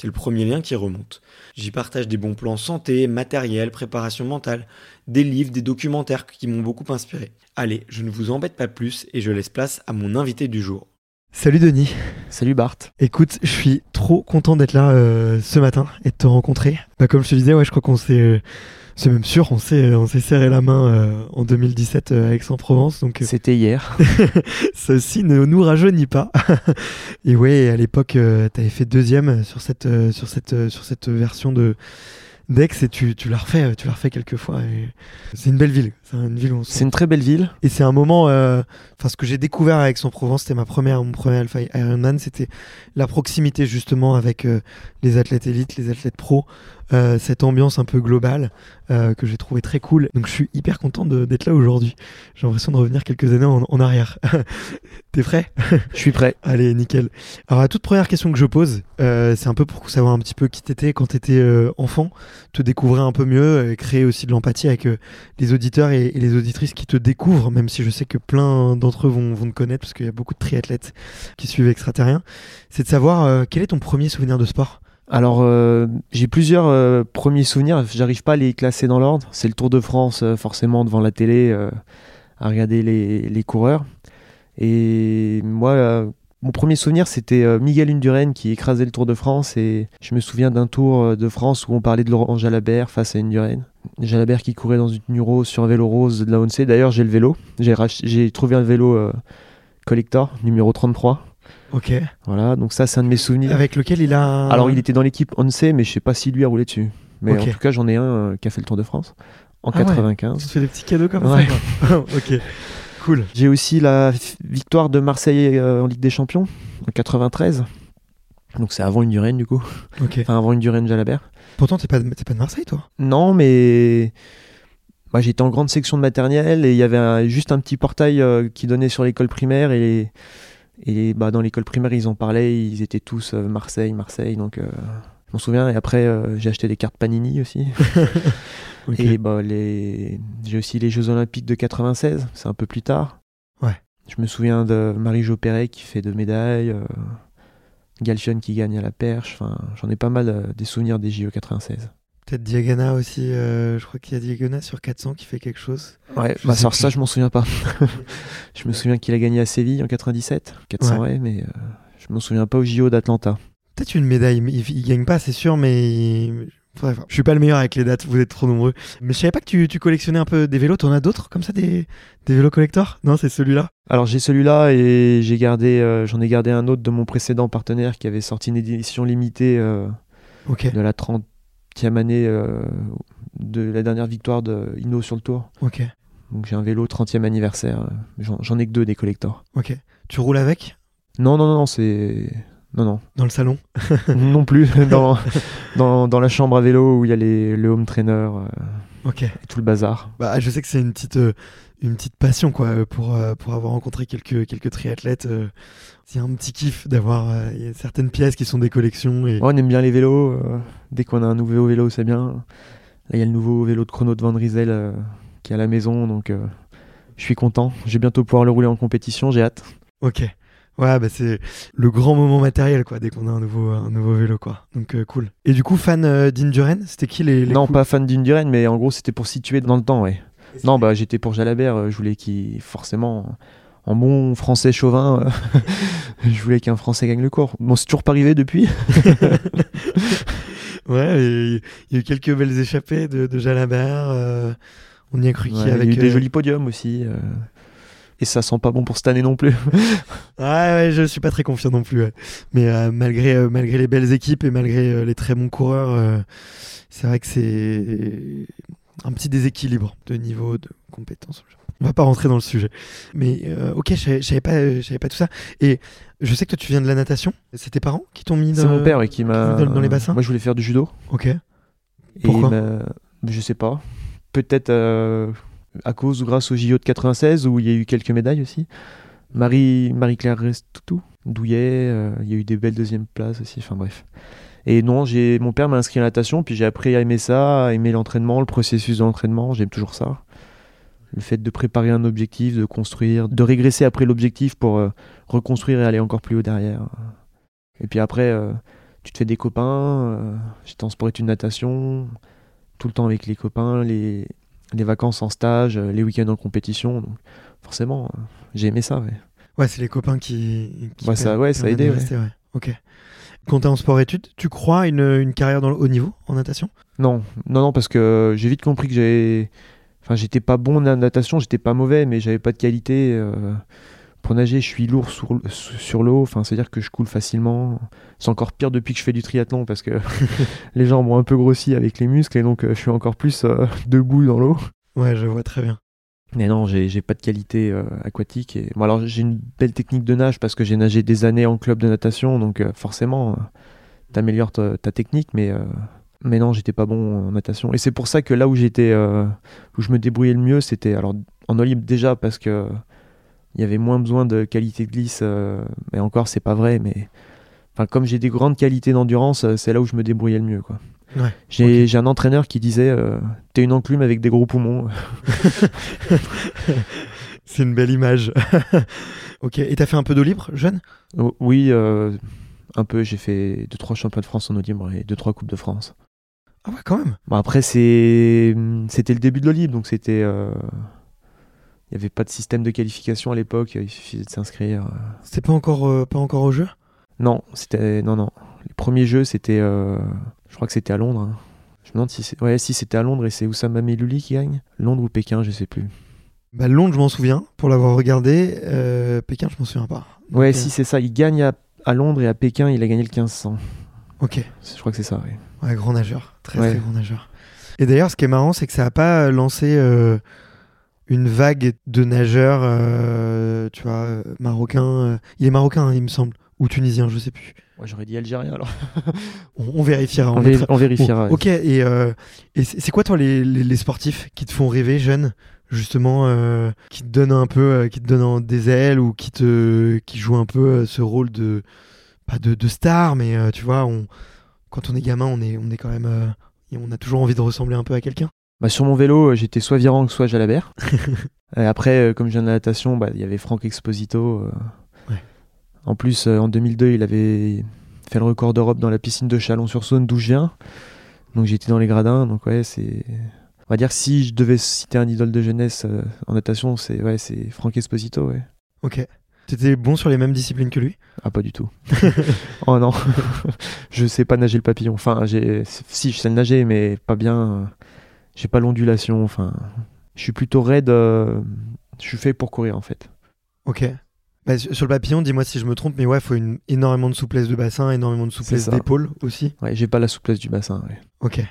C'est le premier lien qui remonte. J'y partage des bons plans santé, matériel, préparation mentale, des livres, des documentaires qui m'ont beaucoup inspiré. Allez, je ne vous embête pas plus et je laisse place à mon invité du jour. Salut Denis. Salut Bart. Écoute, je suis trop content d'être là euh, ce matin et de te rencontrer. Bah, comme je te disais, ouais, je crois qu'on s'est, euh, c'est même sûr, on s'est, on s'est serré la main euh, en 2017 à Aix-en-Provence. Donc C'était hier. ceci ne nous rajeunit pas. et ouais, à l'époque, tu avais fait deuxième sur cette, sur cette, sur cette version de Dex et tu, tu l'as refait, tu l'as refait quelques fois. et C'est une belle ville. C'est une ville où on se C'est une très belle ville. et c'est un moment, euh, enfin ce que j'ai découvert avec son Provence, c'était ma première, mon premier Alpha Ironman, c'était la proximité justement avec euh, les athlètes élites, les athlètes pros, euh, cette ambiance un peu globale euh, que j'ai trouvé très cool. Donc je suis hyper content de- d'être là aujourd'hui. J'ai l'impression de revenir quelques années en, en arrière. T'es prêt? Je suis prêt. Allez, nickel. Alors la toute première question que je pose, euh, c'est un peu pour savoir un petit peu qui t'étais quand t'étais euh, enfant, te découvrir un peu mieux, euh, créer aussi de l'empathie avec euh, les auditeurs et, et les auditrices qui te découvrent, même si je sais que plein d'entre eux vont, vont te connaître, parce qu'il y a beaucoup de triathlètes qui suivent Extraterrien, c'est de savoir euh, quel est ton premier souvenir de sport? Alors, euh, j'ai plusieurs euh, premiers souvenirs. J'arrive pas à les classer dans l'ordre. C'est le Tour de France, euh, forcément, devant la télé, à regarder les, coureurs. Et moi, mon premier souvenir, c'était Miguel Indurain qui écrasait le Tour de France. Et je me souviens d'un Tour de France où on parlait de Laurent Jalabert face à Indurain. Jalabert qui courait dans une Nuro sur un vélo rose de la ONC. D'ailleurs, j'ai le vélo. J'ai j'ai trouvé un vélo collector, numéro 33. Ok. Voilà, donc ça, c'est un de mes souvenirs. Avec lequel il a. Alors, il était dans l'équipe ONC, mais je sais pas s'il lui a roulé dessus. Mais en tout cas, j'en ai un euh, qui a fait le Tour de France en Ah ouais. 95. Tu te fais des petits cadeaux comme Ouais. ça. Ok. Cool. J'ai aussi la victoire de Marseille euh, en Ligue des Champions en 93. Donc c'est avant une Durenne du coup. Ok. Enfin avant une Durenne Jalabert. Pourtant, t'es pas, de- pas de Marseille, toi Non, mais moi j'étais en grande section de maternelle et il y avait un- juste un petit portail euh, qui donnait sur l'école primaire et, et bah, dans l'école primaire ils en parlaient, ils étaient tous euh, Marseille, Marseille. Donc euh, je m'en souviens. Et après euh, j'ai acheté des cartes Panini aussi. Ok. Et bah, les... j'ai aussi les Jeux Olympiques de 96, c'est un peu plus tard. Ouais. Je me souviens de Marie-Jo Perret qui fait deux médailles, Galchion qui gagne à la perche. Enfin, j'en ai pas mal des souvenirs des JO 96. Peut-être Diagana aussi. euh, je crois qu'il y a Diagana sur 400 qui fait quelque chose. Ouais, Je bah, alors ça, je m'en souviens pas. je me souviens qu'il a gagné à Séville en 97, 400 ouais, mais euh, je m'en souviens pas aux JO d'Atlanta. Peut-être une médaille. mais Il, il gagne pas, c'est sûr, mais il-. Je suis pas le meilleur avec les dates, vous êtes trop nombreux. Mais je savais pas que tu, tu collectionnais un peu des vélos. T'en as d'autres comme ça, des, des vélos collectors Non, c'est celui-là. Alors j'ai celui-là et j'ai gardé, euh, j'en ai gardé un autre de mon précédent partenaire qui avait sorti une édition limitée euh, de la 30e année euh, de la dernière victoire de Inno sur le Tour. ok, Donc j'ai un vélo 30e anniversaire. J'en j'en ai que deux des collectors. ok. Tu roules avec? Non, non, non, non, c'est. Non, non. dans le salon? Non plus. dans, dans, dans la chambre à vélo où il y a les, le home trainer euh, Ok. et tout le bazar. Bah, je sais que c'est une petite, euh, une petite passion quoi, euh, pour, euh, pour avoir rencontré quelques, quelques triathlètes. euh, c'est un petit kiff d'avoir certaines pièces qui sont des collections. Et... On aime bien les vélos. dès qu'on a un nouveau vélo, c'est bien. Là, il y a le nouveau vélo de chrono de Van Riesel qui est à la maison, donc je suis content. Je vais bientôt pouvoir le rouler en compétition, j'ai hâte. Ok. Ouais, bah c'est le grand moment matériel quoi, dès qu'on a un nouveau, un nouveau vélo quoi. Donc euh, cool. Et du coup, fan euh, d'Induren, c'était qui les, les non, coups- pas fan d'Induren, mais en gros, c'était pour situer dans le temps, ouais. Non, bah j'étais pour Jalabert, euh, je voulais qu'il, forcément, en bon français chauvin, euh, je voulais qu'un français gagne le cours. Bon, c'est toujours pas arrivé depuis. Ouais, il y a eu quelques belles échappées de, de Jalabert. euh, on y a cru Ouais, qui il y a avec. eu des jolis podiums aussi. euh, et ça sent pas bon pour cette année non plus. Ouais, ouais, je suis pas très confiant non plus. ouais. Mais malgré, malgré les belles équipes et malgré les très bons coureurs, c'est vrai que c'est un petit déséquilibre de niveau de compétences. On va pas rentrer dans le sujet. Mais euh, ok, je savais- pas, pas tout ça. Et je sais que toi, tu viens de la natation. C'est tes parents qui t'ont mis C'est dans... mon père ouais, qui m'a. dans- dans les bassins Moi, je voulais faire du judo. Ok. Et Pourquoi m'a- Je sais pas. Peut-être euh, à cause ou grâce au JO de 96 où il y a eu quelques médailles aussi. Marie, Marie-Claire Restoutou, Douillet, euh, il y a eu des belles deuxièmes places aussi. Enfin bref. Et non, j'ai mon père m'a inscrit à la natation, puis j'ai appris à aimer ça, à aimer l'entraînement, le processus de l'entraînement. J'aime toujours ça. Le fait de préparer un objectif, de construire, de régresser après l'objectif pour euh, reconstruire et aller encore plus haut derrière. Et puis après, euh, tu te fais des copains. euh, J'étais en sport études natation, tout le temps avec les copains, les, les vacances en stage, les week-ends en compétition. Donc forcément, j'ai aimé ça. Ouais. Ouais, c'est les copains qui. qui Ouais, ça- ouais, ça a aidé, rester, ouais. Ok. Quand t'es en sport-études, tu crois une, une carrière dans le haut niveau en natation? Non, non, non, parce que j'ai vite compris que j'avais. Enfin, j'étais pas bon en natation, j'étais pas mauvais, mais j'avais pas de qualité. euh, Pour nager, je suis lourd sur, sur l'eau, enfin, c'est-à-dire que je coule facilement. C'est encore pire depuis que je fais du triathlon parce que les jambes ont un peu grossi avec les muscles et donc euh, je suis encore plus euh, debout dans l'eau. Ouais, je vois très bien. Mais non, j'ai pas de qualité euh, aquatique. Et... Alors j'ai une belle technique de nage parce que j'ai nagé des années en club de natation, donc euh, forcément, euh, t'améliores ta, technique, mais, mais non, j'étais pas bon en natation. Et c'est pour ça que là où j'étais, où je me débrouillais le mieux, c'était alors en eau déjà parce que il y avait moins besoin de qualité de glisse, mais encore c'est pas vrai, mais enfin comme j'ai des grandes qualités d'endurance, euh, c'est là où je me débrouillais le mieux, quoi. Ouais, J'ai un entraîneur qui disait euh, T'es une enclume avec des gros poumons. C'est une belle image. ok, et t'as fait un peu d'eau libre, jeune? Oh, Oui, euh, un peu. J'ai fait deux trois championnats de France en eau libre et deux trois coupes de France. Ah ouais, quand même. Bon, après, c'était le début de l'eau libre, donc c'était. euh, Il n'y avait pas de système de qualification à l'époque. Il suffisait de s'inscrire. C'était pas encore, pas encore au jeu? Non, c'était non non. Les premiers jeux, c'était. euh, Je crois que c'était à Londres. hein. Je me demande si c'est. Ouais, si c'était à Londres et c'est Oussama Melouli qui gagne. Londres ou Pékin, je sais plus. Bah, Londres, je m'en souviens, pour l'avoir regardé. Euh, Pékin, je m'en souviens pas. Donc, Ouais, euh, si c'est ça. Il gagne à, à Londres et à Pékin, il a gagné le 1500. Ok, Je crois que c'est ça. oui. ouais, grand nageur. Très, Ouais. très grand nageur. Et d'ailleurs, ce qui est marrant, c'est que ça a pas lancé euh, une vague de nageurs, tu vois, marocains. Il est marocain, hein, il me semble. Ou tunisien, je sais plus. Ouais, J'aurais dit algérien alors. On, on vérifiera. On, on vé- mettra- on vérifiera. Bon, ok, et, euh, et c'est quoi, toi, les, les- les sportifs qui te font rêver, jeune Justement, euh, qui te donnent un peu, euh, qui te donnent en- des ailes ou qui te, qui jouent un peu euh, ce rôle de, pas de, de star, mais euh, tu vois, on, quand on est gamin, on est, on est quand même, euh, et on a toujours envie de ressembler un peu à quelqu'un. Bah, sur mon vélo, j'étais soit Virang, soit Jalabert. Après, euh, comme je viens de la natation, bah, il y avait Franck Exposito. Euh. En plus, euh, en 2002, il avait fait le record d'Europe dans la piscine de Chalon-sur-Saône, d'où je viens. Donc j'étais dans les gradins. Donc ouais, c'est. On va dire si je devais citer un idole de jeunesse euh, en natation, c'est ouais, c'est Franck Esposito. Ouais. Ok. T'étais bon sur les mêmes disciplines que lui? Ah, pas du tout. oh non, je sais pas nager le papillon. Enfin, j'ai, si je sais le nager, mais pas bien. J'ai pas l'ondulation. Enfin, je suis plutôt raide. euh, Je suis fait pour courir en fait. Ok. Bah, sur le papillon, dis-moi si je me trompe, mais ouais, il faut une, énormément de souplesse de bassin, énormément de souplesse d'épaule aussi. Ouais, j'ai pas la souplesse du bassin. ouais. Ok.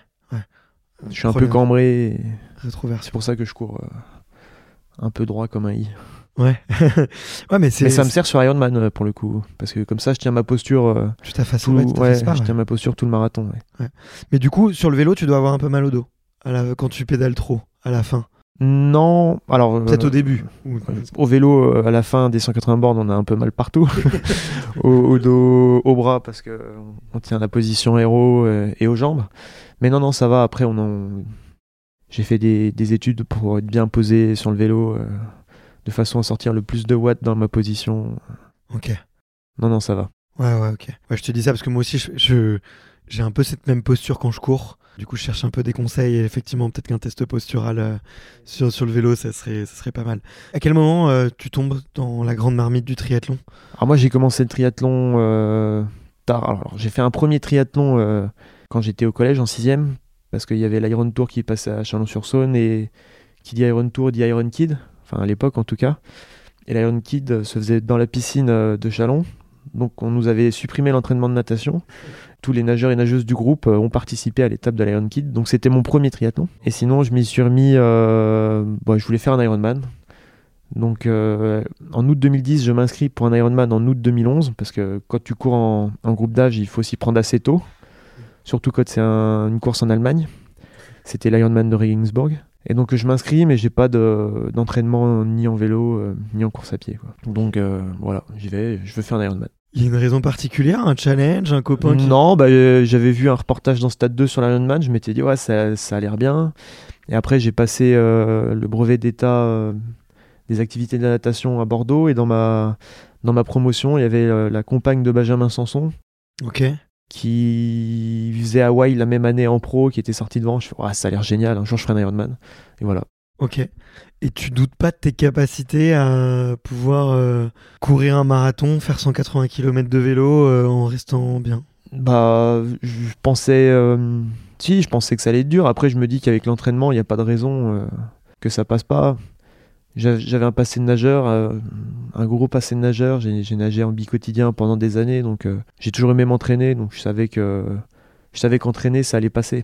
Je suis un peu cambré. C'est pour ça que je cours euh, un peu droit comme un i. Ouais. ouais, mais c'est. Mais ça me sert sur Ironman pour le coup, parce que comme ça, je tiens ma posture. euh, Tu tout, ouais, ouais, je tiens ma posture tout le marathon. Mais du coup, sur le vélo, tu dois avoir un peu mal au dos à la... quand tu pédales trop à la fin. Non, alors Peut-être euh, au début. Ou- Au vélo, euh, à la fin des 180 bornes, on a un peu mal partout. au, au dos, au bras, parce que euh, on tient la position héros euh, et aux jambes. Mais non, non, ça va. Après, on en... j'ai fait des, des études pour être bien posé sur le vélo, euh, de façon à sortir le plus de watts dans ma position. Ok. Non, non, ça va. Ouais, ouais, ok. Ouais, je te dis ça parce que moi aussi, je, je- j'ai un peu cette même posture quand je cours. Du coup, je cherche un peu des conseils et effectivement, peut-être qu'un test postural euh, sur, sur le vélo, ça serait, ça serait pas mal. À quel moment euh, tu tombes dans la grande marmite du triathlon? Alors moi, j'ai commencé le triathlon euh, tard. Alors, j'ai fait un premier triathlon quand j'étais au collège en sixième, parce qu'il y avait l'Iron Tour qui passait à Chalon-sur-Saône et qui dit Iron Tour dit Iron Kid, enfin à l'époque en tout cas. Et l'Iron Kid se faisait dans la piscine de Chalon. Donc on nous avait supprimé l'entraînement de natation. Tous les nageurs et nageuses du groupe euh, ont participé à l'étape de l'Iron Kid. Donc c'était mon premier triathlon. Et sinon, je m'y suis remis. euh, bon, je voulais faire un Ironman. Donc euh, en août 2010, je m'inscris pour un Ironman en août 2011 parce que quand tu cours en, groupe d'âge, il faut s'y prendre assez tôt. Surtout quand c'est un- une course en Allemagne. C'était l'Ironman de Regensburg. Et donc je m'inscris, mais j'ai pas de- d'entraînement ni en vélo ni en course à pied. Donc voilà, j'y vais, je veux faire un Ironman. Il y a une raison particulière, un challenge, un copain qui... Non, bah, euh, j'avais vu un reportage dans Stade 2 sur l'Ironman, je m'étais dit ouais ça, ça a l'air bien. Et après j'ai passé euh, le brevet d'état euh, des activités de la natation à Bordeaux et dans ma, dans ma promotion il y avait la compagne de Benjamin Sanson Ok. qui faisait Hawaï la même année en pro, qui était sorti devant. Je fais ouais, ça a l'air génial, un jour je ferai un Ironman. Et voilà. Ok. Et tu doutes pas de tes capacités à pouvoir euh, courir un marathon, faire 180 km de vélo euh, en restant bien? Bah, je pensais. euh, si, je pensais que ça allait être dur. Après, je me dis qu'avec l'entraînement, il n'y a pas de raison que ça passe pas. J'a- J'avais un passé de nageur, un gros passé de nageur. J'ai nagé en bi-quotidien pendant des années, donc j'ai toujours aimé m'entraîner. Donc je savais que je savais qu'entraîner, ça allait passer.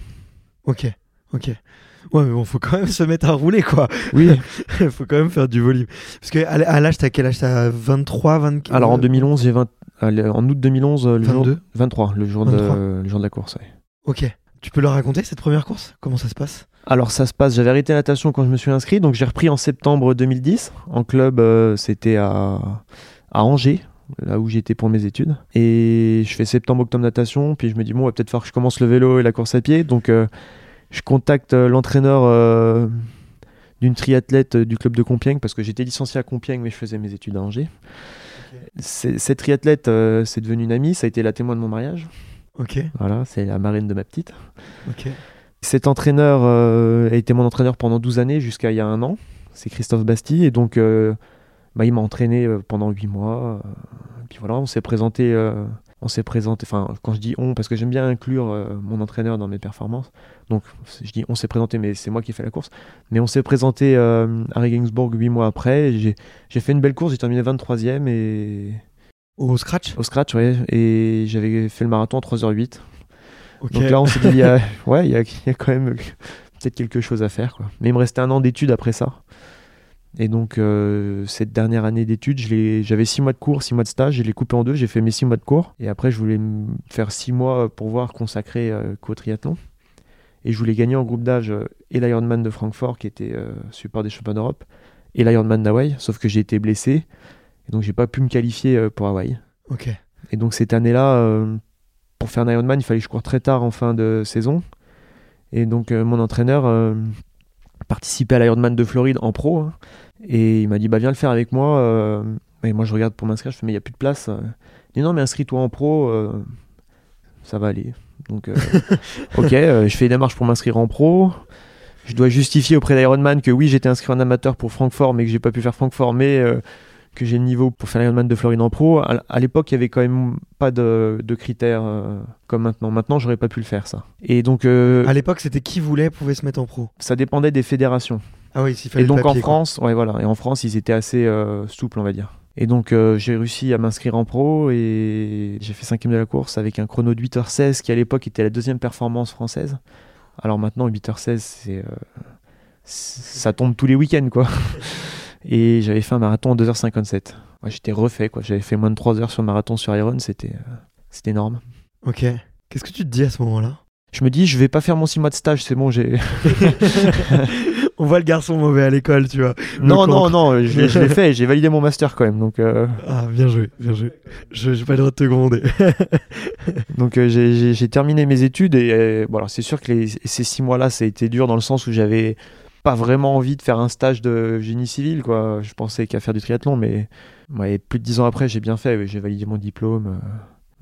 Ok. Ok. Ouais, mais bon, faut quand même se mettre à rouler, quoi. Oui. faut quand même faire du volume. Parce que à l'âge, t'as quel âge? T'as 23, 24 Alors en 2011, j'ai 20 allez, en août 2011, euh, le jour 22 23, le jour 23. de le jour de la course. ouais. Ok. Tu peux leur raconter cette première course? Comment ça se passe? Alors ça se passe, j'avais arrêté la natation quand je me suis inscrit, donc j'ai repris en septembre 2010. En club, euh, c'était à, à Angers, là où j'étais pour mes études. Et je fais septembre-octobre natation, puis je me dis, bon, il va peut-être falloir que je commence le vélo et la course à pied. Donc euh, je contacte euh, l'entraîneur euh, d'une triathlète euh, du club de Compiègne, parce que j'étais licencié à Compiègne, mais je faisais mes études à Angers. Cette triathlète, c'est devenu une amie, ça a été la témoin de mon mariage. Ok. Voilà, c'est la marraine de ma petite. Ok. Cet entraîneur euh, a été mon entraîneur pendant 12 années jusqu'à il y a un an. C'est Christophe Bastille. Et donc, euh, bah, il m'a entraîné pendant 8 mois. et puis voilà, on s'est présenté. euh, on s'est présenté. Enfin, quand je dis on, parce que j'aime bien inclure mon entraîneur dans mes performances. Donc, je dis on s'est présenté, mais c'est moi qui ai fait la course. Mais on s'est présenté euh, à Regensburg 8 mois après. J'ai fait une belle course. J'ai terminé 23e et Au scratch? Au scratch, ouais. Et j'avais fait le marathon en 3h08. Ok. Donc là, on s'est dit, il y a- ouais, il y a, il y a quand même peut-être quelque chose à faire. Quoi. Mais il me restait un an d'études après ça. Et donc, euh, cette dernière année d'études, j'avais six mois de cours, six mois de stage, je l'ai coupé en deux, j'ai fait mes six mois de cours. Et après, je voulais me faire six mois pour voir consacré euh, qu'au triathlon. Et je voulais gagner en groupe d'âge euh, et l'Ironman de Francfort, qui était euh, support des championnats d'Europe, et l'Ironman d'Hawaï, sauf que j'ai été blessé. Et donc, j'ai pas pu me qualifier euh, pour Hawaï. Ok. Et donc cette année-là, euh, pour faire un Ironman, il fallait que je cours très tard en fin de saison. Et donc mon entraîneur participait à l'Ironman de Floride en pro. hein. et il m'a dit, bah viens le faire avec moi. et moi je regarde pour m'inscrire, je fais, mais il n'y a plus de place. Il dit, non, mais inscris-toi en pro, ça va aller. Donc euh, ok, euh, je fais des démarches pour m'inscrire en pro. Je dois justifier auprès d'Ironman que oui, j'étais inscrit en amateur pour Francfort, mais que j'ai pas pu faire Francfort, mais... euh, que j'ai le niveau pour faire l'Ironman de Floride en pro. À, l'époque, il y avait quand même pas de, de critères euh, comme maintenant. Maintenant, j'aurais pas pu le faire ça. Et donc, euh, À l'époque, c'était qui voulait pouvait se mettre en pro? ça dépendait des fédérations. Ah oui, s'il fallait Et le donc papier, en quoi. France, ouais voilà, et en France ils étaient assez euh, souples on va dire. Et donc euh, j'ai réussi à m'inscrire en pro et j'ai fait cinquième de la course avec un chrono de 8h16 qui à l'époque était la deuxième performance française. Alors maintenant 8h16 c'est euh, c- ça tombe tous les week-ends quoi. Et j'avais fait un marathon en 2h57. Ouais, J'étais refait quoi, j'avais fait moins de 3 heures sur le marathon sur Iron, c'était euh, c'était énorme. Ok. Qu'est-ce que tu te dis à ce moment-là? Je me dis je vais pas faire mon 6 mois de stage, c'est bon, j'ai On voit le garçon mauvais à l'école, tu vois. Non non non, je l'ai je l'ai fait, j'ai validé mon master quand même donc euh, Ah, bien joué, bien joué. Je j'ai pas le droit de te gronder. Donc euh, j'ai- terminé mes études et euh, bon, c'est sûr que les- ces six mois-là, ça a été dur dans le sens où j'avais pas vraiment envie de faire un stage de génie civil. Quoi. Je pensais qu'à faire du triathlon, mais ouais, plus de dix ans après, j'ai bien fait. J'ai validé mon diplôme. euh.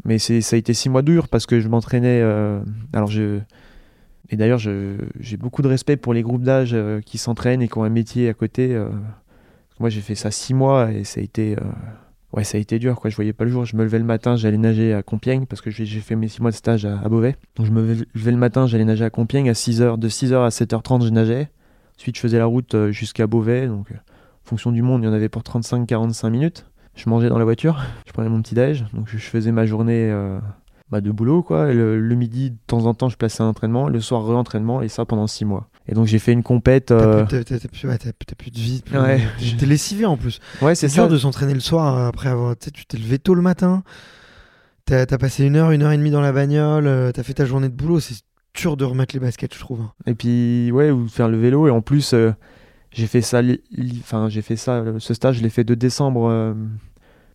Mais ça a été six mois durs parce que je m'entraînais. alors je et d'ailleurs, j'ai beaucoup de respect pour les groupes d'âge euh, qui s'entraînent et qui ont un métier à côté. euh. Moi, j'ai fait ça six mois et ça a été. euh, Ouais, ça a été dur, quoi. Je voyais pas le jour. Je me levais le matin, j'allais nager à Compiègne parce que j'ai fait mes 6 mois de stage à, Beauvais. Donc je me levais- le matin, j'allais nager à Compiègne à 6h. De 6h à 7h30, je nageais. Ensuite, je faisais la route jusqu'à Beauvais. Donc, en fonction du monde, il y en avait pour 35-45 minutes. Je mangeais dans la voiture, je prenais mon petit déj. Donc, je faisais ma journée bah, de boulot, quoi. Le, le midi, de temps en temps, je plaçais un entraînement. Le soir, re-entraînement. Et ça pendant 6 mois. Et donc, j'ai fait une compète. euh, T'as plus, t'as plus- ouais, de vie. plus- Ouais. T'es lessivé en plus. Ouais, C'est dur de s'entraîner le soir euh, après avoir. Tu t'es levé tôt le matin. T'as as passé une heure, une heure et demie dans la bagnole. euh, T'as fait ta journée de boulot. C'est dur de remettre les baskets, je trouve. hein. Et puis, ouais, ou faire le vélo. Et en plus, euh, j'ai fait ça, enfin, j'ai fait ça, euh, ce stage, je l'ai fait de décembre euh,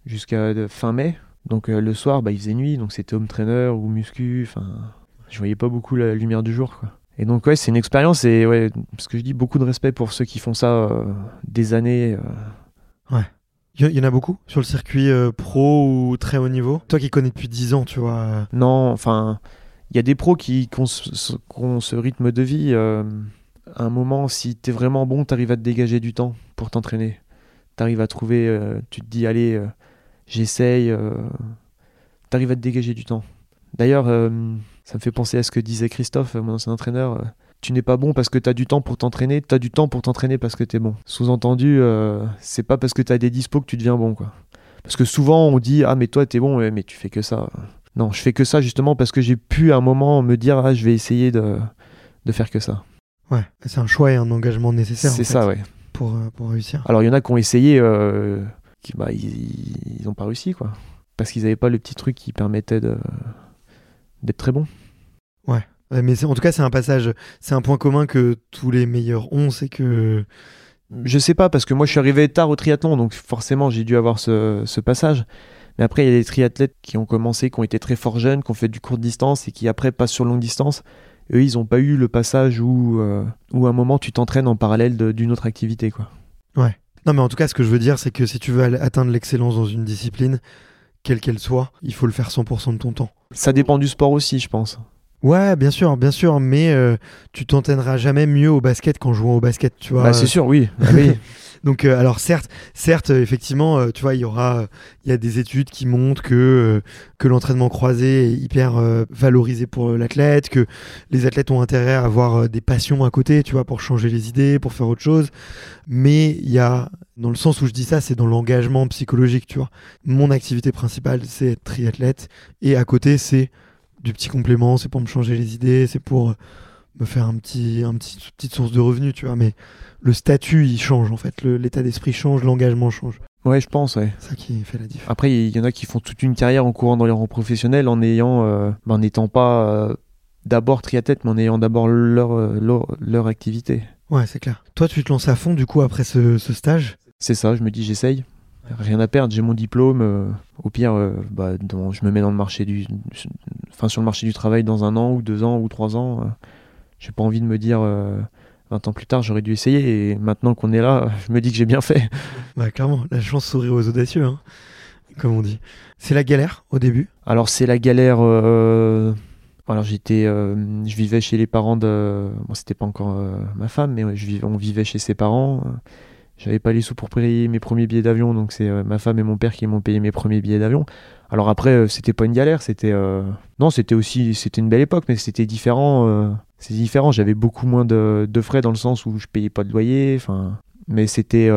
jusqu'à euh, fin mai. Donc, euh, le soir, bah, il faisait nuit. Donc, c'était home trainer ou muscu. Enfin, je voyais pas beaucoup la lumière du jour, quoi. Et donc, ouais, c'est une expérience. Et ouais, ce que je dis, beaucoup de respect pour ceux qui font ça euh, des années. euh. Il y, en a beaucoup sur le circuit pro ou très haut niveau? Toi qui connais depuis 10 ans, tu vois. Non, enfin, il y a des pros qui, qui ont, ce, qui ont ce rythme de vie. à un moment, si t'es vraiment bon, t'arrives à te dégager du temps pour t'entraîner. T'arrives à trouver, tu te dis, allez, j'essaye. euh, t'arrives à te dégager du temps. D'ailleurs, euh, ça me fait penser à ce que disait Christophe, mon ancien entraîneur. euh, tu n'es pas bon parce que tu as du temps pour t'entraîner, tu as du temps pour t'entraîner parce que tu es bon. Sous-entendu, c'est pas parce que tu as des dispos que tu deviens bon. quoi. Parce que souvent on dit Ah, mais toi tu es bon, mais tu fais que ça. Non, je fais que ça justement parce que j'ai pu à un moment me dire Ah, je vais essayer de, de faire que ça. Ouais, c'est un choix et un engagement nécessaire. C'est en fait, ça, ouais. Pour, pour réussir. Alors il y en a qui ont essayé, euh, qui, bah, ils n'ont pas réussi, quoi. Parce qu'ils n'avaient pas le petit truc qui permettait d'être très bon. Ouais, mais en tout cas, c'est un passage, c'est un point commun que tous les meilleurs ont, c'est que. Je sais pas, parce que moi je suis arrivé tard au triathlon, donc forcément j'ai dû avoir ce, ce passage. Mais après, il y a des triathlètes qui ont commencé, qui ont été très fort jeunes, qui ont fait du court distance et qui après passent sur longue distance. Eux, ils n'ont pas eu le passage où, euh, où à un moment tu t'entraînes en parallèle d'une autre activité. Quoi. Non, mais en tout cas, ce que je veux dire, c'est que si tu veux atteindre l'excellence dans une discipline, quelle qu'elle soit, il faut le faire 100% de ton temps. Ça dépend du sport aussi, je pense. Ouais, bien sûr, bien sûr, mais euh, tu t'entraîneras jamais mieux au basket qu'en jouant au basket, tu vois. Bah, c'est sûr, oui. Ah oui. Donc, euh, alors certes, certes, euh, effectivement, euh, tu vois, il y aura, il y a des études qui montrent que que l'entraînement croisé est hyper valorisé pour l'athlète, que les athlètes ont intérêt à avoir des passions à côté, tu vois, pour changer les idées, pour faire autre chose. Mais il y a, dans le sens où je dis ça, c'est dans l'engagement psychologique, tu vois. Mon activité principale, c'est être triathlète, et à côté, c'est du petit complément, c'est pour me changer les idées, c'est pour me faire un petit, un petit, petite source de revenus, tu vois. Mais le statut, il change en fait, l'état d'esprit change, l'engagement change. ouais, je pense, ouais. Ça qui fait la différence. Après, il y en a qui font toute une carrière en courant dans les rangs professionnels en ayant, euh, en n'étant pas euh, d'abord triathlète, mais en ayant d'abord leur, euh, leur, leur activité. Ouais, c'est clair. Toi, tu te lances à fond du coup après ce, ce stage? C'est ça, je me dis j'essaye. Rien à perdre, j'ai mon diplôme. euh, au pire, bah, dans- je me mets dans le marché du, enfin sur le marché du travail dans un an ou deux ans ou trois ans. Euh, j'ai pas envie de me dire euh, 20 ans plus tard j'aurais dû essayer. Et maintenant qu'on est là, je me dis que j'ai bien fait. Bah clairement, la chance sourit aux audacieux, hein, comme on dit. C'est la galère au début? Alors c'est la galère. euh, Alors j'étais, euh, je vivais chez les parents de, bon c'était pas encore euh, ma femme, mais ouais, je vivais, on vivait chez ses parents. euh, j'avais pas les sous pour payer mes premiers billets d'avion, donc c'est ma femme et mon père qui m'ont payé mes premiers billets d'avion. Alors après, c'était pas une galère, c'était non, c'était aussi c'était une belle époque, mais c'était différent. C'est différent. J'avais beaucoup moins de, frais dans le sens où je payais pas de loyer, enfin, mais c'était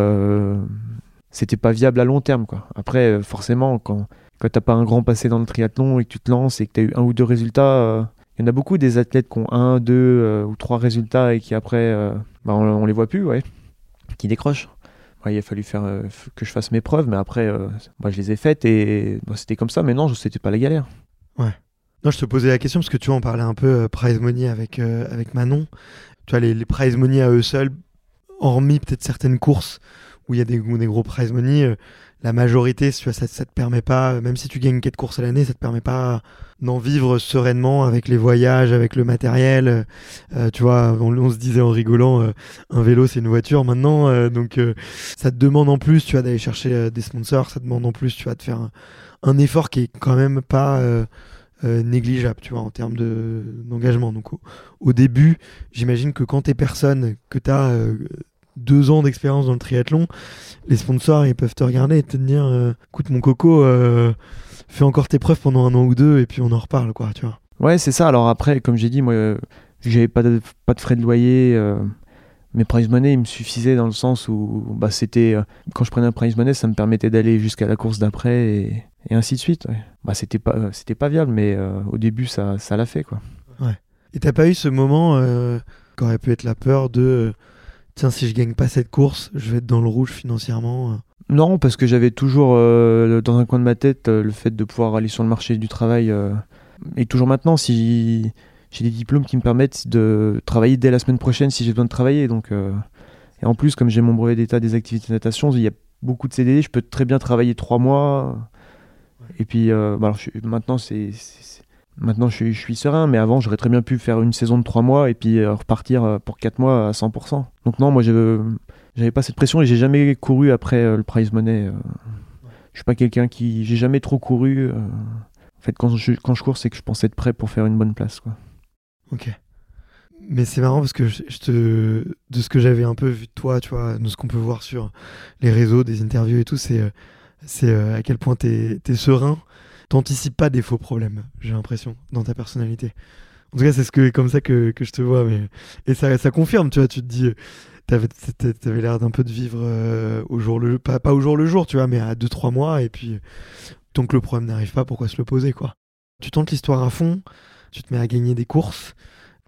c'était pas viable à long terme quoi. Après, forcément, quand quand t'as pas un grand passé dans le triathlon et que tu te lances et que tu as eu un ou deux résultats, il y en a beaucoup des athlètes qui ont un, deux euh, ou trois résultats et qui après, euh, bah, on, les voit plus, ouais, qui décrochent. il a fallu faire euh, que je fasse mes preuves, mais après, bah, je les ai faites et c'était comme ça. Mais non, c'était pas la galère. Ouais. Non, je te posais la question parce que tu vois, on parlait un peu prize money avec, avec Manon. Tu vois, les, prize money à eux seuls, hormis peut-être certaines courses où il y a des, gros prize money, la majorité, tu vois, ça, te permet pas, même si tu gagnes quatre courses à l'année, ça te permet pas d'en vivre sereinement avec les voyages, avec le matériel. Euh, tu vois, on, se disait en rigolant, euh, un vélo c'est une voiture maintenant, euh, donc ça te demande en plus, tu vois, d'aller chercher des sponsors, ça te demande en plus, tu vas de faire un, effort qui est quand même pas négligeable, tu vois, en termes d'engagement. donc au, début, j'imagine que quand t'es personne, que t'as deux ans d'expérience dans le triathlon, les sponsors ils peuvent te regarder et te dire euh, écoute mon coco euh, fais encore tes preuves pendant un an ou deux et puis on en reparle quoi tu vois ouais c'est ça alors après comme j'ai dit moi euh, j'avais pas de, pas de frais de loyer mes prize money ils me suffisaient dans le sens où bah c'était quand je prenais un prize money ça me permettait d'aller jusqu'à la course d'après ainsi de suite bah c'était pas c'était pas viable mais au début ça ça l'a fait quoi ouais et t'as pas eu ce moment qui aurait pu être la peur de tiens, si je gagne pas cette course, je vais être dans le rouge financièrement euh? Non, parce que j'avais toujours euh, dans un coin de ma tête euh, le fait de pouvoir aller sur le marché du travail. et toujours maintenant, si j'ai des diplômes qui me permettent de travailler dès la semaine prochaine si j'ai besoin de travailler. Donc, et en plus, comme j'ai mon brevet d'état des activités de natation, il y a beaucoup de CDD, je peux très bien travailler trois mois. Et puis, maintenant, je suis, serein, mais avant, j'aurais très bien pu faire une saison de 3 mois et puis euh, repartir euh, pour 4 mois à 100%. Donc non, moi, j'avais pas cette pression et j'ai jamais couru après euh, le prize money. Je suis pas quelqu'un qui... J'ai jamais trop couru. En fait, quand je, cours, c'est que je pense être prêt pour faire une bonne place. Ok. Mais c'est marrant parce que de ce que j'avais un peu vu de toi, tu vois, de ce qu'on peut voir sur les réseaux, des interviews et tout, c'est c'est à quel point tu es, serein t'anticipes pas des faux problèmes, j'ai l'impression, dans ta personnalité. En tout cas, c'est ce que, comme ça que, que, je te vois. Mais... Et ça, ça confirme, tu vois, tu te dis, t'avais, t'avais l'air d'un peu de vivre euh, au jour le pas, pas au jour le jour, tu vois, mais à 2-3 mois. Et puis, tant que le problème n'arrive pas, pourquoi se le poser, quoi? Tu tentes l'histoire à fond, tu te mets à gagner des courses?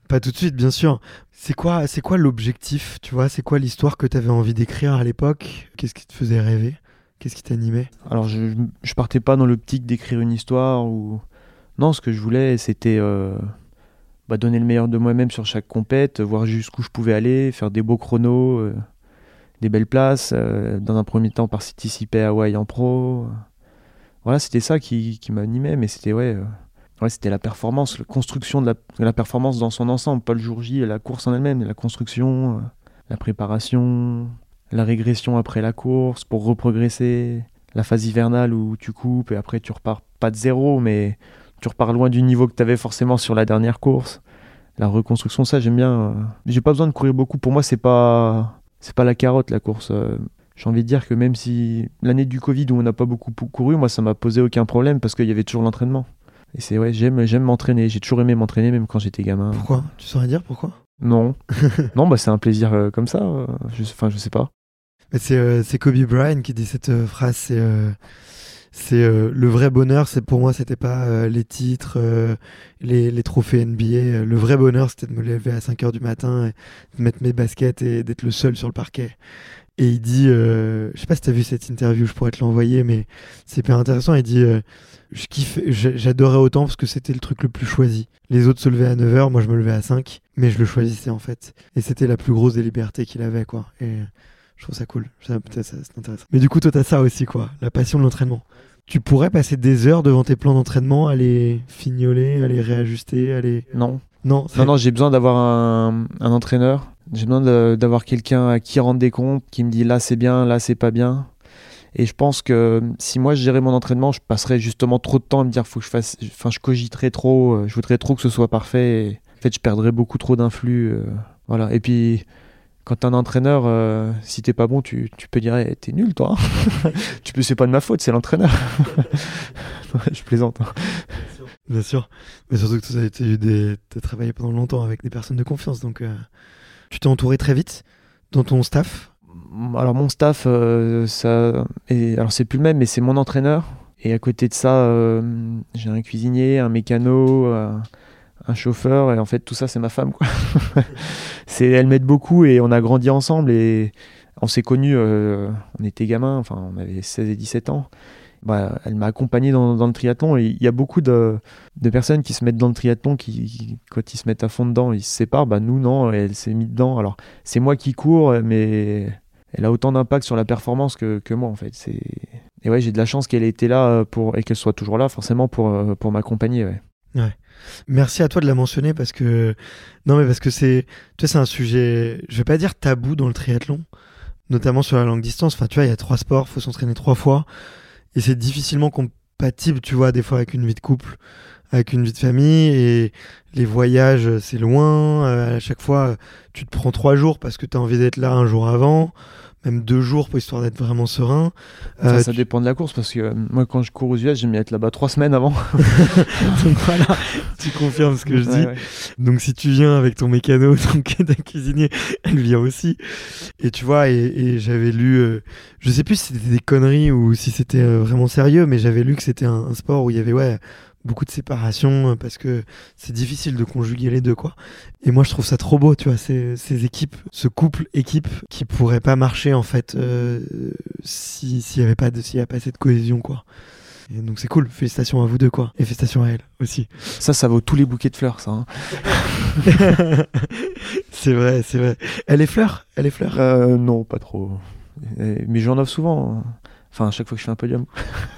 Pas tout de suite, bien sûr. C'est quoi, c'est quoi l'objectif, tu vois? C'est quoi l'histoire que tu avais envie d'écrire à l'époque? Qu'est-ce qui te faisait rêver? Qu'est-ce qui t'animait? Alors, je, je partais pas dans l'optique d'écrire une histoire ou. Non, ce que je voulais, c'était euh, bah, donner le meilleur de moi-même sur chaque compète, voir jusqu'où je pouvais aller, faire des beaux chronos, euh, des belles places. Euh, dans un premier temps, participer à Hawaii en pro. Voilà, c'était ça qui, m'animait, mais c'était ouais, la performance, la construction de la, performance dans son ensemble, pas le jour J, la course en elle-même, la construction, la préparation, la régression après la course pour reprogresser, la phase hivernale où tu coupes et après tu repars pas de zéro, mais tu repars loin du niveau que tu avais forcément sur la dernière course. La reconstruction, ça j'aime bien. J'ai pas besoin de courir beaucoup. Pour moi, c'est pas c'est pas la carotte la course. J'ai envie de dire que même si l'année du Covid où on n'a pas beaucoup couru, moi ça m'a posé aucun problème parce qu'il y avait toujours l'entraînement. Et c'est ouais, j'aime j'aime m'entraîner. J'ai toujours aimé m'entraîner même quand j'étais gamin. Pourquoi? Tu saurais dire pourquoi? Non. non, bah c'est un plaisir euh, comme ça. Enfin, je sais pas. Euh, c'est Kobe Bryant qui dit cette euh, phrase. C'est euh, le vrai bonheur. Pour moi, c'était pas les titres, les, trophées NBA. Le vrai bonheur, c'était de me lever à 5 heures du matin, de mettre mes baskets et d'être le seul sur le parquet. Et il dit, je sais pas si t'as vu cette interview, je pourrais te l'envoyer, mais c'est hyper intéressant. Il dit, je j'adorais autant parce que c'était le truc le plus choisi. Les autres se levaient à 9h, moi je me levais à 5, mais je le choisissais en fait. Et c'était la plus grosse des libertés qu'il avait, quoi. Je trouve ça cool. Ça, c'est intéressant. Mais du coup, toi, t'as ça aussi, quoi. La passion de l'entraînement. Tu pourrais passer des heures devant tes plans d'entraînement, à les fignoler, à les réajuster, à les. Non. Non, non, non j'ai besoin d'avoir un, un entraîneur. J'ai besoin d'avoir quelqu'un à qui rendre des comptes, qui me dit là c'est bien, là c'est pas bien. Et je pense que si moi je gérais mon entraînement, je passerais justement trop de temps à me dire faut que je fasse. Enfin, je cogiterais trop, euh, je voudrais trop que ce soit parfait. Et en fait, je perdrais beaucoup trop d'influx. Euh, voilà. Et puis quand t'es un entraîneur, euh, si t'es pas bon, tu, tu peux dire eh, t'es nul toi. hein. tu peux c'est pas de ma faute, c'est l'entraîneur. je plaisante. hein. Bien sûr. Mais surtout que tu as, des... travaillé pendant longtemps avec des personnes de confiance. Donc, euh, tu t'es entouré très vite dans ton staff? Alors mon staff, euh, ça, et, alors c'est plus le même, mais c'est mon entraîneur. Et à côté de ça, j'ai un cuisinier, un mécano, un, chauffeur, et en fait tout ça c'est ma femme. Quoi. c'est, elle m'aide beaucoup et on a grandi ensemble et on s'est connus, euh, on était gamins, enfin on avait 16 et 17 ans. Bah, elle m'a accompagné dans, le triathlon et il y a beaucoup de, personnes qui se mettent dans le triathlon qui, qui, quand ils se mettent à fond dedans, ils se séparent. Bah, nous non, elle s'est mise dedans. Alors c'est moi qui cours, mais elle a autant d'impact sur la performance que, que moi en fait. C'est... Et ouais, j'ai de la chance qu'elle ait été là euh, pour, et qu'elle soit toujours là forcément pour, euh, pour m'accompagner. Ouais. Merci à toi de la mentionner parce que non parce que c'est c'est un sujet je vais pas dire tabou dans le triathlon notamment sur la longue distance. Enfin il y a trois sports faut s'entraîner trois fois et c'est difficilement compatible tu vois des fois avec une vie de couple avec une vie de famille et les voyages c'est loin euh, à chaque fois tu te prends trois jours parce que tu as envie d'être là un jour avant même deux jours pour histoire d'être vraiment serein Ça, Euh, dépend de la course parce que euh, moi quand je cours aux US, j'aime bien être là-bas trois semaines avant. donc voilà tu confirmes ce que je Ouais, dis ouais. Donc si tu viens avec ton mécano, ton ta cuisinier, elle vient aussi. Et tu vois, et, et j'avais lu, euh, je sais plus si c'était des conneries ou si c'était euh, vraiment sérieux, mais j'avais lu que c'était un, un sport où il y avait ouais beaucoup de séparation euh, parce que c'est difficile de conjuguer les deux quoi. Et moi je trouve ça trop beau, tu vois, ces, ces équipes, ce couple équipe qui pourrait pas marcher en fait euh, si s'il y avait pas de s'il y a pas cette cohésion quoi. Et donc c'est cool, félicitations à vous deux quoi, et félicitations à elle aussi. Ça, ça vaut tous les bouquets de fleurs, ça. hein. c'est vrai, c'est vrai. Elle est fleur? Elle est fleur? Euh, non, pas trop. Mais j'en offre souvent. hein. Enfin, à chaque fois que je fais un podium.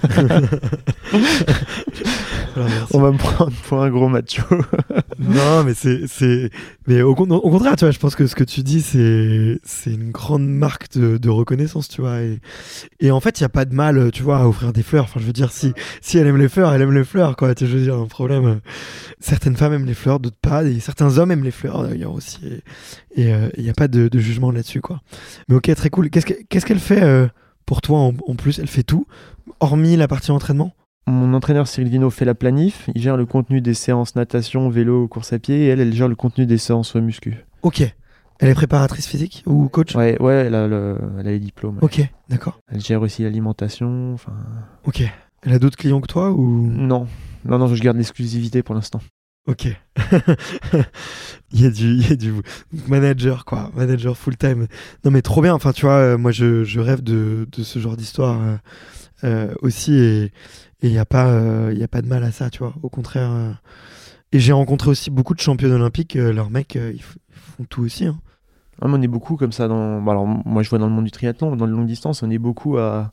on va me prendre pour un gros macho. Non, mais c'est, c'est, mais au, con- au contraire, tu vois, je pense que ce que tu dis, c'est, c'est une grande marque de, de reconnaissance, tu vois. Et, et en fait, il y a pas de mal, tu vois, à offrir des fleurs. Enfin, je veux dire, si, si elle aime les fleurs, elle aime les fleurs, quoi. Tu veux dire, un problème. euh, Certaines femmes aiment les fleurs, d'autres pas. Et certains hommes aiment les fleurs, d'ailleurs aussi. Et euh, il n'y a pas de, de jugement là-dessus, quoi. Mais ok, très cool. Qu'est-ce, que- qu'est-ce qu'elle fait euh, pour toi en, en plus Elle fait tout, hormis la partie entraînement? Mon entraîneur Cyril Vino fait la planif. Il gère le contenu des séances natation, vélo, course à pied. Et elle, elle gère le contenu des séances muscu. Ok. Elle est préparatrice physique ou coach? Ouais, ouais, elle a, le- elle a les diplômes. Ok, d'accord. Elle gère aussi l'alimentation. Enfin, Ok. Elle a d'autres clients que toi ou? Non, non, non, je garde l'exclusivité pour l'instant. Ok. il y a du, il y a du manager quoi, manager full time. Non mais trop bien. Enfin tu vois, euh, moi je, je rêve de, de ce genre d'histoire euh, euh, aussi et il n'y a pas, euh, il y a pas de mal à ça, tu vois. Au contraire. euh. Et j'ai rencontré aussi beaucoup de championnes olympiques. euh, leurs mecs, ils, font tout aussi. Hein. Ah, on est beaucoup comme ça dans. bah, alors, moi, je vois dans le monde du triathlon, dans le longue distance, on est beaucoup à.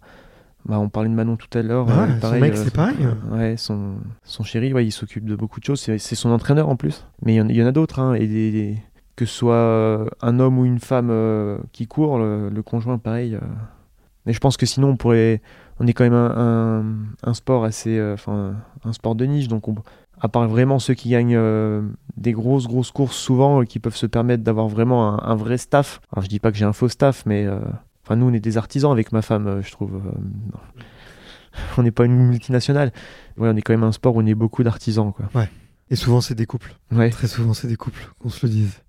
Bah, on parlait de Manon tout à l'heure. Ouais, son mec, c'est pareil. Ouais, son, son chéri, ouais, il s'occupe de beaucoup de choses. C'est son entraîneur en plus. Mais il y en, il y en a d'autres. hein, et des- des- que ce soit un homme ou une femme qui court, le, le conjoint, pareil. Mais je pense que sinon, on pourrait. On est quand même un, un- un sport assez. euh, Enfin, un sport de niche. Donc, on- à part vraiment ceux qui gagnent euh, des grosses, grosses courses souvent, euh, qui peuvent se permettre d'avoir vraiment un, un vrai staff. Alors, je dis pas que j'ai un faux staff, mais. Enfin, nous, on est des artisans avec ma femme, je trouve. on n'est pas une multinationale. Ouais, on est quand même un sport où on est beaucoup d'artisans, quoi. Et souvent c'est des couples. Ouais. Très souvent, c'est des couples, qu'on se le dise.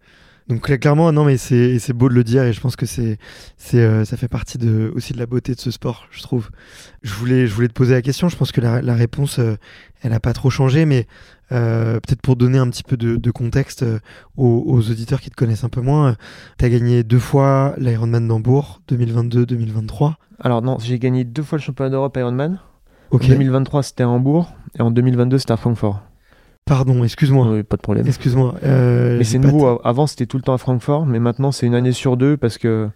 Donc cla- clairement, non, mais c'est beau de le dire et je pense que c'est c'est euh, ça fait partie de aussi de la beauté de ce sport, je trouve. Je voulais je voulais te poser la question. Je pense que la, la réponse, euh, elle a pas trop changé, mais euh, peut-être pour donner un petit peu de, de contexte aux, aux auditeurs qui te connaissent un peu moins, tu as gagné deux fois l'Ironman d'Hambourg, 2022-2023. Alors, non, j'ai gagné deux fois le championnat d'Europe Ironman. En 2023, c'était à Hambourg. Et en 2022, c'était à Francfort. Pardon, excuse-moi. Oui, pas de problème. Excuse-moi. euh, Mais c'est nouveau. Avant, c'était tout le temps à Francfort. Mais maintenant, c'est une année sur deux parce que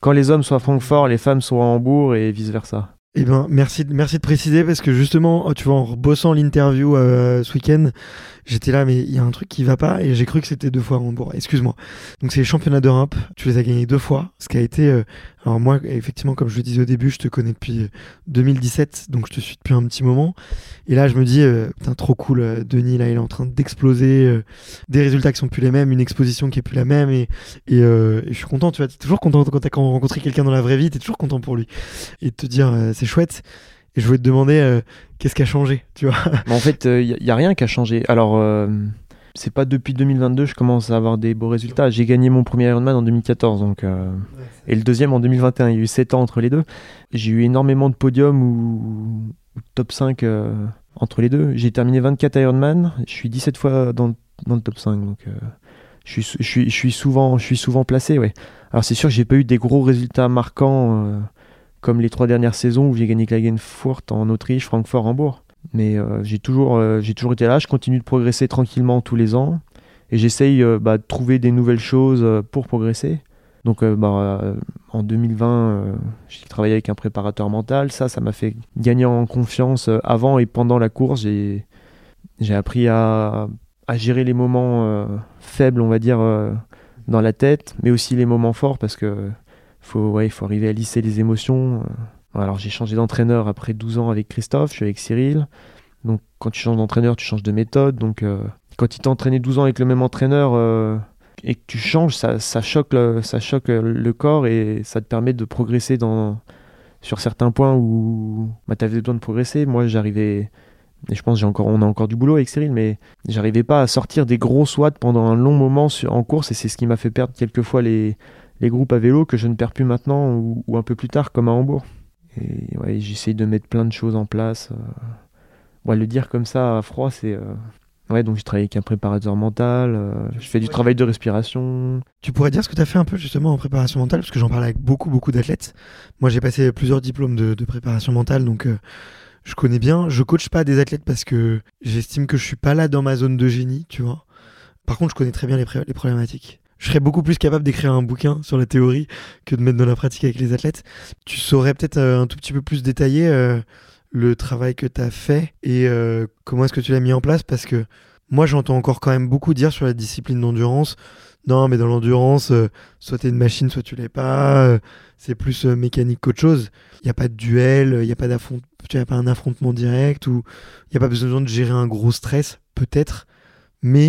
quand les hommes sont à Francfort, les femmes sont à Hambourg et vice-versa. Eh ben, merci, de- merci de préciser parce que justement, oh, tu vois, en bossant l'interview euh, ce week-end, j'étais là, mais il y a un truc qui va pas et j'ai cru que c'était deux fois à Hambourg. Excuse-moi. Donc, c'est les championnats d'Europe. Tu les as gagnés deux fois, ce qui a été euh, Alors moi, effectivement, comme je le disais au début, je te connais depuis 2017, donc je te suis depuis un petit moment. Et là, je me dis, euh, putain, trop cool, euh, Denis, là, il est en train d'exploser, euh, des résultats qui sont plus les mêmes, une exposition qui est plus la même, et, et, euh, et je suis content, tu vois, t'es toujours content quand t'as rencontré quelqu'un dans la vraie vie, t'es toujours content pour lui. Et de te dire, euh, c'est chouette. Et je voulais te demander, euh, qu'est-ce qui a changé, tu vois? Mais en fait, il n'y a, rien qui a changé. Alors, euh, c'est pas depuis 2022 que je commence à avoir des beaux résultats. J'ai gagné mon premier Ironman en 2014, donc, euh, et le deuxième en 2021. Il y a eu 7 ans entre les deux. J'ai eu énormément de podiums ou, ou top 5 euh, entre les deux. J'ai terminé 24 Ironman. Je suis 17 fois dans, dans le top 5, donc euh, je, suis, je, suis, je, suis souvent, je suis souvent placé. Ouais. Alors, c'est sûr que j'ai pas eu des gros résultats marquants euh, comme les trois dernières saisons où j'ai gagné Klagenfurt en Autriche, Francfort, Hambourg. Mais euh, j'ai toujours, euh, toujours été là, je continue de progresser tranquillement tous les ans et j'essaye euh, bah, de trouver des nouvelles choses pour progresser. Donc bah, en 2020, euh, j'ai travaillé avec un préparateur mental, ça, ça m'a fait gagner en confiance avant et pendant la course. J'ai, appris à, gérer les moments faibles, on va dire, dans la tête, mais aussi les moments forts parce que faut, ouais, il faut arriver à lisser les émotions. euh. Alors j'ai changé d'entraîneur après 12 ans avec Christophe, je suis avec Cyril. Donc quand tu changes d'entraîneur, tu changes de méthode. Donc euh, quand tu t'es entraîné 12 ans avec le même entraîneur euh, et que tu changes, ça, ça, choque le, corps et ça te permet de progresser dans, sur certains points où bah, tu avais besoin de progresser. Moi j'arrivais, et je pense j'ai encore, on a encore du boulot avec Cyril, mais j'arrivais pas à sortir des gros watts pendant un long moment en course et c'est ce qui m'a fait perdre quelquefois les, les groupes à vélo que je ne perds plus maintenant ou, ou un peu plus tard comme à Hambourg. Et ouais, j'essaye de mettre plein de choses en place. euh. Ouais, le dire comme ça à froid, c'est. euh, Ouais, donc je travaille avec un préparateur mental, euh, je fais du travail de respiration. Tu pourrais dire ce que tu as fait un peu justement en préparation mentale, parce que j'en parle avec beaucoup, beaucoup d'athlètes. Moi, j'ai passé plusieurs diplômes de, de préparation mentale, donc euh, je connais bien. Je coach pas des athlètes parce que j'estime que je suis pas là dans ma zone de génie, tu vois. Par contre, je connais très bien les problématiques. Je serais beaucoup plus capable d'écrire un bouquin sur la théorie que de mettre dans la pratique avec les athlètes. Tu saurais peut-être euh, un tout petit peu plus détailler euh, le travail que tu as fait et euh, comment est-ce que tu l'as mis en place? Parce que moi j'entends encore quand même beaucoup dire sur la discipline d'endurance. Non mais dans l'endurance soit t'es une machine soit tu l'es pas c'est plus mécanique qu'autre chose. Il n'y a pas de duel il n'y a pas d'affront tu as pas un affrontement direct ou il n'y a pas besoin de gérer un gros stress peut-être. Mais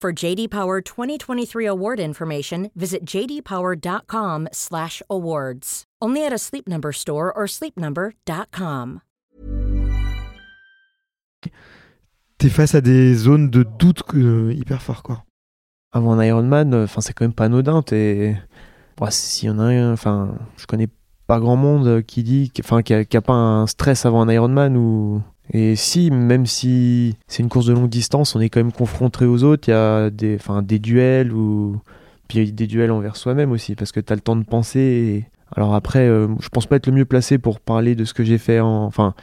For JD Power 2023 award information, visit jdpower.com/awards. Only at a Sleep Number store or sleepnumber.com. t'es face à des zones de doute euh, hyper fort quoi Avant un Ironman, euh, enfin c'est quand même pas anodin. T'es... Ouais, S'il y en a un, enfin, je connais pas grand monde qui dit, enfin, qui a pas un stress avant un Ironman ou. Et si, même si c'est une course de longue distance, on est quand même confronté aux autres. Il y a des, enfin, des duels ou puis des duels envers soi-même aussi parce que tu as le temps de penser. Alors après, euh, je pense pas être le mieux placé pour parler de ce que j'ai fait en, enfin,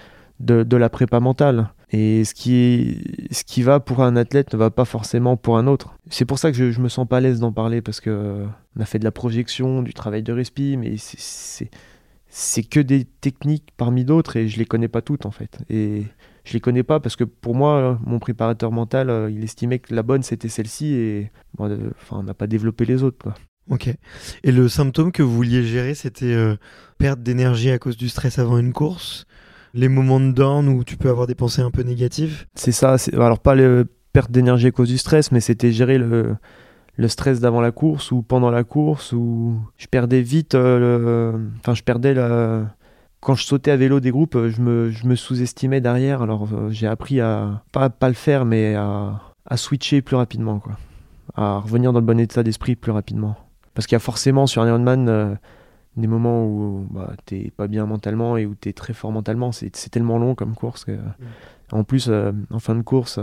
de, de la prépa mentale. Et ce qui, ce qui va pour un athlète ne va pas forcément pour un autre. C'est pour ça que je, je me sens pas à l'aise d'en parler parce que euh, on a fait de la projection, du travail de respi, mais c'est- c'est que des techniques parmi d'autres et je les connais pas toutes en fait. Et je les connais pas parce que pour moi, mon préparateur mental, euh, il estimait que la bonne c'était celle-ci et bon, euh, enfin, on n'a pas développé les autres. Quoi. ok et le symptôme que vous vouliez gérer c'était euh, perte d'énergie à cause du stress avant une course les moments de down où tu peux avoir des pensées un peu négatives? C'est ça, alors pas le perte d'énergie à cause du stress, mais c'était gérer le, le stress d'avant la course ou pendant la course où je perdais vite, euh, le- enfin je perdais la... Quand je sautais à vélo des groupes, euh, je me, je me sous-estimais derrière, alors euh, j'ai appris à pas, pas le faire, mais à, à switcher plus rapidement, quoi. à revenir dans le bon état d'esprit plus rapidement. Parce qu'il y a forcément sur un Ironman euh, des moments où bah, t'es pas bien mentalement et où t'es très fort mentalement. C'est tellement long comme course que. En plus, en fin de course,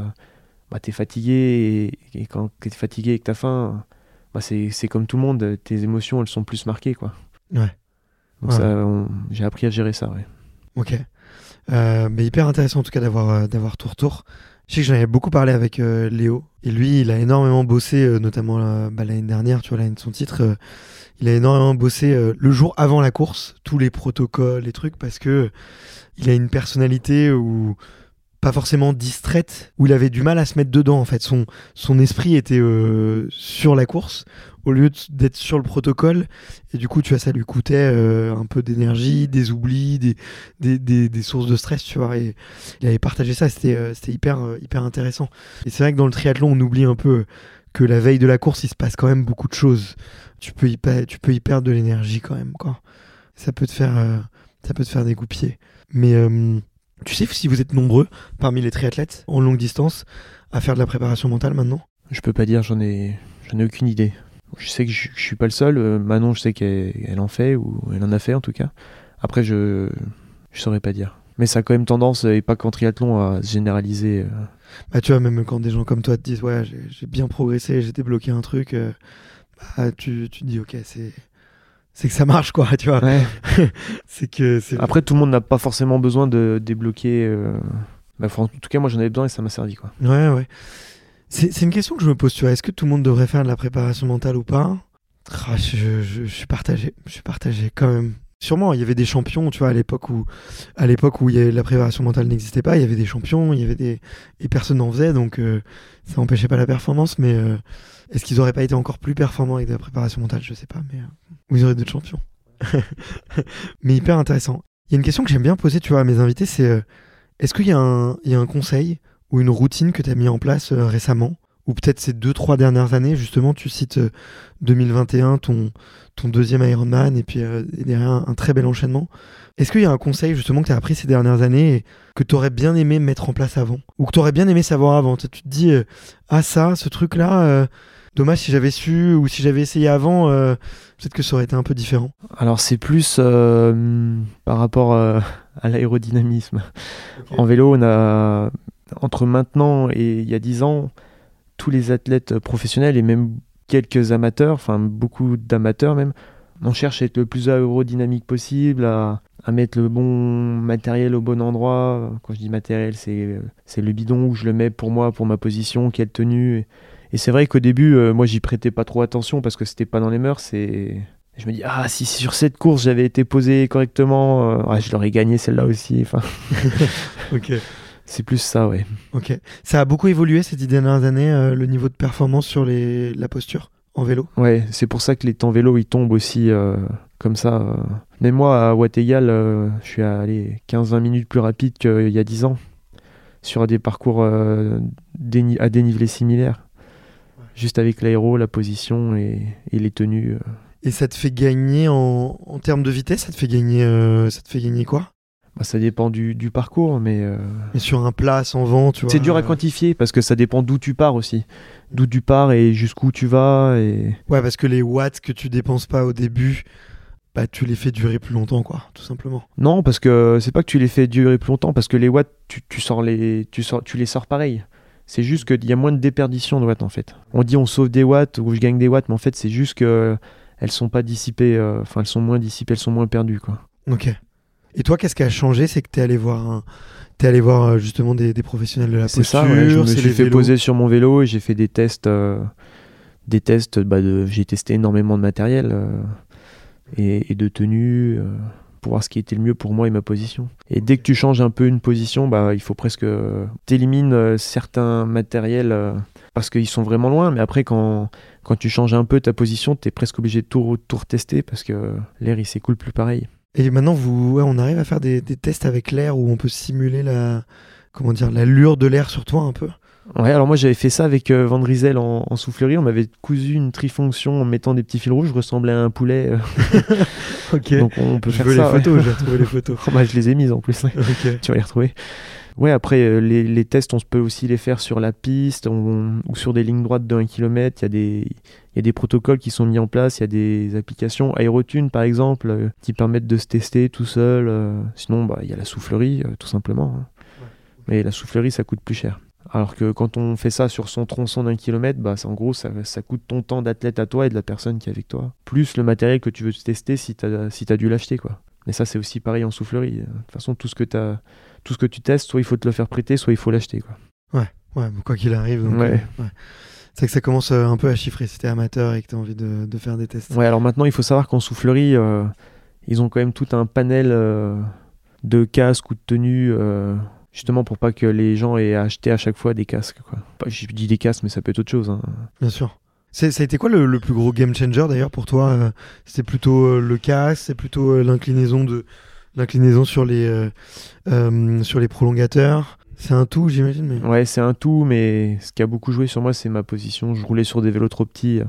bah, t'es fatigué et, et quand t'es fatigué et que t'as faim, bah, c'est comme tout le monde, tes émotions elles sont plus marquées quoi. Ouais. Donc Ouais. ça, on- j'ai appris à gérer ça. Ouais. Ok. Euh, mais hyper intéressant en tout cas d'avoir euh, d'avoir tout retour. Je sais que j'en avais beaucoup parlé avec euh, Léo. Et lui, il a énormément bossé, euh, notamment bah, l'année dernière, tu vois, l'année de son titre. il a énormément bossé le jour avant la course, tous les protocoles, les trucs, parce que il a une personnalité où pas forcément distraite, où il avait du mal à se mettre dedans en fait. Son, son esprit était euh, sur la course au lieu d'être sur le protocole. Et du coup, tu vois, ça lui coûtait euh, un peu d'énergie, des oublis, des, des, des, des sources de stress, tu vois. Et il avait partagé ça, c'était euh, hyper, euh, hyper intéressant. Et c'est vrai que dans le triathlon, on oublie un peu que la veille de la course, il se passe quand même beaucoup de choses. Tu peux y, tu peux y perdre de l'énergie quand même, quoi. Ça peut te faire, ça peut te faire dégoupiller. Mais euh, tu sais si vous êtes nombreux parmi les triathlètes en longue distance à faire de la préparation mentale maintenant? Je peux pas dire, j'en ai, j'en ai aucune idée. Je sais que je, je suis pas le seul. euh, Manon, je sais qu'elle elle en fait ou elle en a fait en tout cas. Après, je, je saurais pas dire. Mais ça a quand même tendance, et pas qu'en triathlon, à se généraliser. euh. Bah, tu vois, même quand des gens comme toi te disent Ouais, j'ai j'ai bien progressé, j'ai débloqué un truc, euh, bah, tu, tu te dis Ok, c'est. C'est que ça marche, quoi, tu vois. c'est que. Après, tout le monde n'a pas forcément besoin de débloquer. euh, bah, en tout cas, moi, j'en avais besoin et ça m'a servi. Quoi. Ouais, ouais. C'est c'est une question que je me pose, tu vois. Est-ce que tout le monde devrait faire de la préparation mentale ou pas? Ah, je, je- je suis partagé. Je suis partagé quand même. Sûrement, il y avait des champions, tu vois, à l'époque où, à l'époque où il y avait, la préparation mentale n'existait pas, il y avait des champions, il y avait des, et personne n'en faisait, donc euh, ça n'empêchait pas la performance. Mais euh, est-ce qu'ils auraient pas été encore plus performants avec de la préparation mentale? Je sais pas, mais euh, ou ils auraient d'autres champions. mais hyper intéressant. Il y a une question que j'aime bien poser, tu vois, à mes invités, c'est euh, est-ce qu'il y, a un- conseil ou une routine que tu as mis en place euh, récemment? Ou peut-être ces deux, trois dernières années, justement, tu cites euh, 2021, ton, deuxième Ironman, et puis derrière un, un très bel enchaînement. Est-ce qu'il y a un conseil, justement, que tu as appris ces dernières années et que tu aurais bien aimé mettre en place avant? Ou que tu aurais bien aimé savoir avant? Tu te dis, ah ça, ce truc-là, dommage si j'avais su ou si j'avais essayé avant, euh, peut-être que ça aurait été un peu différent. Alors, c'est plus euh, par rapport euh, à l'aérodynamisme. En vélo, on a, entre maintenant et il y a 10 ans, tous les athlètes professionnels et même quelques amateurs, enfin beaucoup d'amateurs même, on cherche à être le plus aérodynamique possible, à, à mettre le bon matériel au bon endroit. Quand je dis matériel, c'est c'est le bidon où je le mets pour moi, pour ma position, quelle tenue. Et, et c'est vrai qu'au début, euh, moi, j'y prêtais pas trop attention parce que c'était pas dans les mœurs. Et je me dis, ah, si sur cette course j'avais été posé correctement, euh, ouais, je l'aurais gagné celle-là aussi. Enfin, Ok. c'est plus ça, ouais. Ok. Ça a beaucoup évolué ces dix dernières années, euh, le niveau de performance sur les, la posture en vélo? Ouais, c'est pour ça que les temps vélo ils tombent aussi euh, comme ça. Même moi à Watt-Égal, euh, je suis allé 15-20 minutes plus rapide qu'il y a 10 ans sur des parcours déni- à dénivelé similaire. Juste avec l'aéro, la position et, et les tenues. euh. Et ça te fait gagner en, en termes de vitesse, ça te fait gagner, euh, ça te fait gagner quoi? Bah, ça dépend du, du parcours, mais euh, Et sur un plat sans vent, tu vois. c'est dur à quantifier parce que ça dépend d'où tu pars aussi. D'où tu pars et jusqu'où tu vas. Et... Ouais, parce que les watts que tu dépenses pas au début, bah tu les fais durer plus longtemps, quoi, tout simplement. Non, parce que c'est pas que tu les fais durer plus longtemps, parce que les watts, tu, tu sors les, tu, sors, tu les sors pareil. C'est juste qu'il y a moins de déperdition de watts en fait. On dit on sauve des watts ou je gagne des watts, mais en fait c'est juste que elles sont pas dissipées, euh, enfin elles sont moins dissipées, elles sont moins perdues quoi. Ok. Et toi, qu'est-ce qui a changé? C'est que t'es allé voir, un... allé voir euh, justement des, des professionnels de la C'est posture. ça, ouais, je me c'est suis fait vélos. poser sur mon vélo et j'ai fait des tests, euh, des tests, bah, de, j'ai testé énormément de matériel euh, et, et de tenue pour voir ce qui était le mieux pour moi et ma position. Et dès que tu changes un peu une position, bah, il faut presque t'élimines euh, certains matériels euh, parce qu'ils sont vraiment loin, mais après quand, quand tu changes un peu ta position, tu es presque obligé de tout, tout retester parce que l'air il s'écoule plus pareil. Et maintenant, vous, on arrive à faire des, des tests avec l'air où on peut simuler la, comment dire, l'allure de l'air sur toi un peu? Ouais, alors moi j'avais fait ça avec euh, Van Driesel en, en soufflerie. On m'avait cousu une trifonction en mettant des petits fils rouges. Je ressemblais à un poulet. euh, Ok. donc on peut je faire veux ça. les photos, je vais retrouver les photos. Oh, bah, je les ai mises en plus. tu vas les retrouver. Ouais, après euh, les, les tests, on peut aussi les faire sur la piste on- ou sur des lignes droites de 1 km. Il y, a des- il y a des protocoles qui sont mis en place. Il y a des applications Aerotune par exemple euh, qui permettent de se tester tout seul. Sinon, bah, il y a la soufflerie tout simplement. hein. Mais la soufflerie, ça coûte plus cher. Alors que quand on fait ça sur son tronçon d'un kilomètre, bah, en gros, ça, ça, coûte ton temps d'athlète à toi et de la personne qui est avec toi. Plus le matériel que tu veux tester si tu as, si as dû l'acheter. quoi. Mais ça, c'est aussi pareil en soufflerie. De toute façon, tout ce que, as, tout ce que tu testes, soit il faut te le faire prêter, soit il faut l'acheter. Quoi. Ouais, ouais, quoi qu'il arrive. Donc, ouais. euh, ouais. C'est vrai que ça commence euh, un peu à chiffrer si t'es amateur et que t'as envie de, de, faire des tests. Ouais, alors maintenant, il faut savoir qu'en soufflerie, euh, ils ont quand même tout un panel euh, de casques ou de tenues, justement pour pas que les gens aient acheté à chaque fois des casques. Quoi. Je dis des casques, mais ça peut être autre chose. Hein. Bien sûr. Ça a été quoi le, le, plus gros game changer d'ailleurs pour toi euh, C'était plutôt le casque, c'est plutôt l'inclinaison de l'inclinaison sur les sur les prolongateurs? C'est un tout, j'imagine. Mais... Ouais, c'est un tout, mais ce qui a beaucoup joué sur moi, c'est ma position. Je roulais sur des vélos trop petits,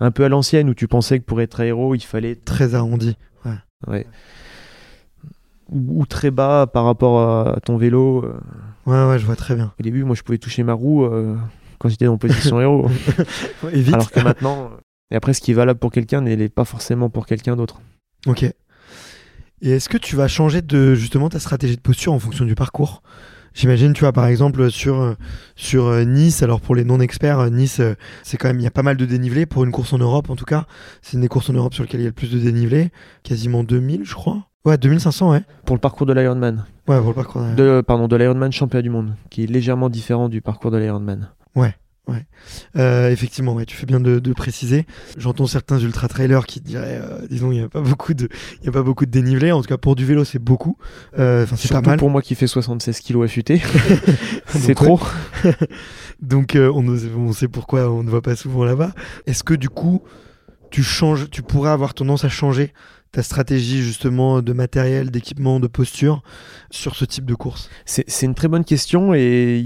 un peu à l'ancienne, où tu pensais que pour être aéro, il fallait très arrondi. Ouais. ouais. Ou, ou, très bas par rapport à, ton vélo. Euh. Ouais, ouais, je vois très bien. Au début, moi, je pouvais toucher ma roue euh, quand j'étais en position héros. ouais, vite. Alors que maintenant, euh, et après, ce qui est valable pour quelqu'un n'est pas forcément pour quelqu'un d'autre. Ok. Et est-ce que tu vas changer de justement ta stratégie de posture en fonction du parcours? J'imagine, tu vois, par exemple, sur, sur Nice, alors pour les non-experts, Nice, c'est quand même, il y a pas mal de dénivelé pour une course en Europe, en tout cas. C'est une des courses en Europe sur lesquelles il y a le plus de dénivelé. Quasiment 2000, je crois. Ouais, 2500, ouais. Pour le parcours de l'Ironman. Ouais, pour le parcours de, de Pardon, de l'Ironman championnat du monde, qui est légèrement différent du parcours de l'Ironman. Ouais. Ouais, euh, effectivement, ouais, tu fais bien de, de préciser. J'entends certains ultra trailers qui diraient, euh, disons, il n'y a pas beaucoup de, il y a pas beaucoup de dénivelé. En tout cas, pour du vélo, c'est beaucoup. Euh, c'est pas mal. pour moi qui fais 76 kg affûté, c'est trop. Donc, on, on sait pourquoi on ne va pas souvent là-bas. Est-ce que du coup, tu changes, tu pourrais avoir tendance à changer ta stratégie justement de matériel, d'équipement, de posture sur ce type de course? C'est une très bonne question et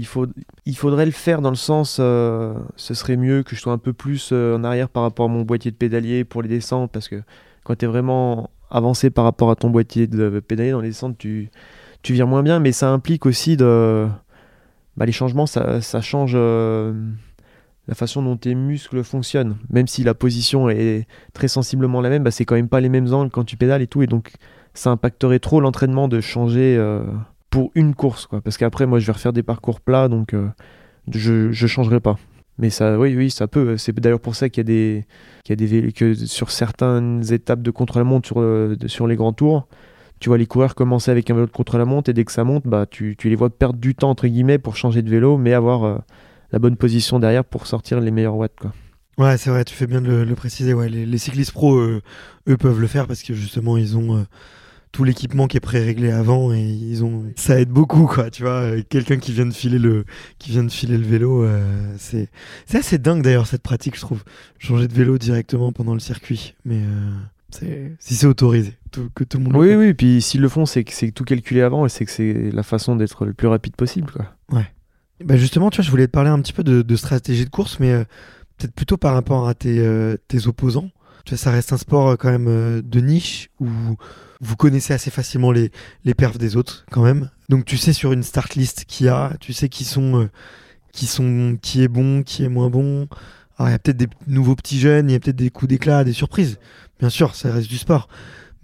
il, faudrait le faire dans le sens, euh, ce serait mieux que je sois un peu plus euh, en arrière par rapport à mon boîtier de pédalier pour les descentes parce que quand tu es vraiment avancé par rapport à ton boîtier de pédalier dans les descentes, tu, tu moins bien. Mais ça implique aussi de... Bah, les changements, ça, ça change... Euh, la façon dont tes muscles fonctionnent. Même si la position est très sensiblement la même, bah, c'est quand même pas les mêmes angles quand tu pédales et tout. Et donc, ça impacterait trop l'entraînement de changer euh, pour une course. Quoi. Parce qu'après, moi, je vais refaire des parcours plats, donc euh, je ne changerai pas. Mais ça, oui, oui, ça peut. C'est d'ailleurs pour ça qu'il y a des, qu'il y a des que sur certaines étapes de contre-la-montre sur, euh, sur les grands tours, tu vois les coureurs commencer avec un vélo de contre-la-montre et dès que ça monte, bah, tu, tu, les vois perdre du temps entre guillemets pour changer de vélo, mais avoir la bonne position derrière pour sortir les meilleurs watts. Quoi. Ouais, c'est vrai, tu fais bien de le, le préciser. Ouais, les, les cyclistes pro, euh, eux, peuvent le faire parce que justement, ils ont euh, tout l'équipement qui est pré-réglé avant et ils ont. Ça aide beaucoup, quoi. Tu vois, euh, quelqu'un qui vient de filer le, qui vient de filer le vélo, euh, c'est, c'est assez dingue d'ailleurs cette pratique, je trouve. Changer de vélo directement pendant le circuit, mais. Si c'est autorisé, tout, que tout le monde. Oui, oui, puis s'ils le font, c'est que c'est tout calculé avant et c'est que c'est la façon d'être le plus rapide possible. Quoi. Ouais. Bah justement, tu vois, je voulais te parler un petit peu de, de stratégie de course, mais euh, peut-être plutôt par rapport à tes, euh, tes opposants. Tu vois, ça reste un sport euh, quand même de niche où vous connaissez assez facilement les, les perfs des autres quand même. Donc tu sais sur une start list qui a, tu sais qui sont, qui sont, qui est bon, qui est moins bon. Alors il y a peut-être des nouveaux petits jeunes, il y a peut-être des coups d'éclat, des surprises. Bien sûr, ça reste du sport.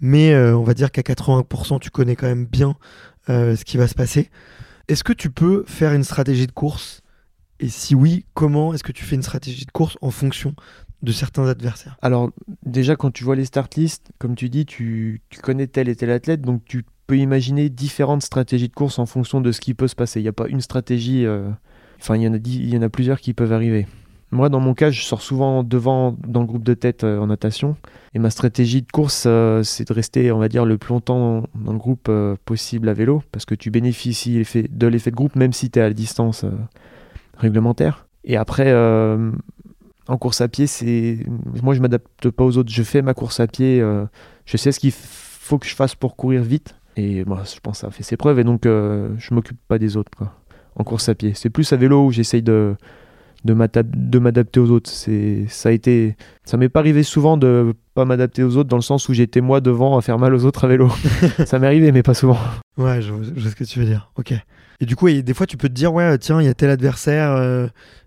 Mais euh, on va dire qu'à 80%, tu connais quand même bien euh, ce qui va se passer. Est-ce que tu peux faire une stratégie de course? Et si oui, comment est-ce que tu fais une stratégie de course en fonction de certains adversaires? Alors, déjà, quand tu vois les start lists, comme tu dis, tu, connais tel et tel athlète, donc tu peux imaginer différentes stratégies de course en fonction de ce qui peut se passer. Il n'y a pas une stratégie. Euh... Enfin, il y en a plusieurs qui peuvent arriver. Moi, dans mon cas, je sors souvent devant dans le groupe de tête euh, en natation. Et ma stratégie de course, euh, c'est de rester, on va dire, le plus longtemps dans le groupe euh, possible à vélo, parce que tu bénéficies de l'effet de groupe, même si tu es à la distance réglementaire. Et après, en course à pied, c'est moi, je m'adapte pas aux autres. Je fais ma course à pied. je sais ce qu'il faut que je fasse pour courir vite. Et moi, je pense que ça a fait ses preuves. Et donc, je m'occupe pas des autres quoi, en course à pied. C'est plus à vélo où j'essaye de de m'adapter aux autres. C'est, ça a été, ça m'est pas arrivé souvent de pas m'adapter aux autres dans le sens où j'étais moi devant à faire mal aux autres à vélo. ça m'est arrivé, mais pas souvent. Ouais, je, je, vois ce que tu veux dire. Ok. Et du coup, des fois, tu peux te dire, ouais, tiens, il y a tel adversaire. Euh,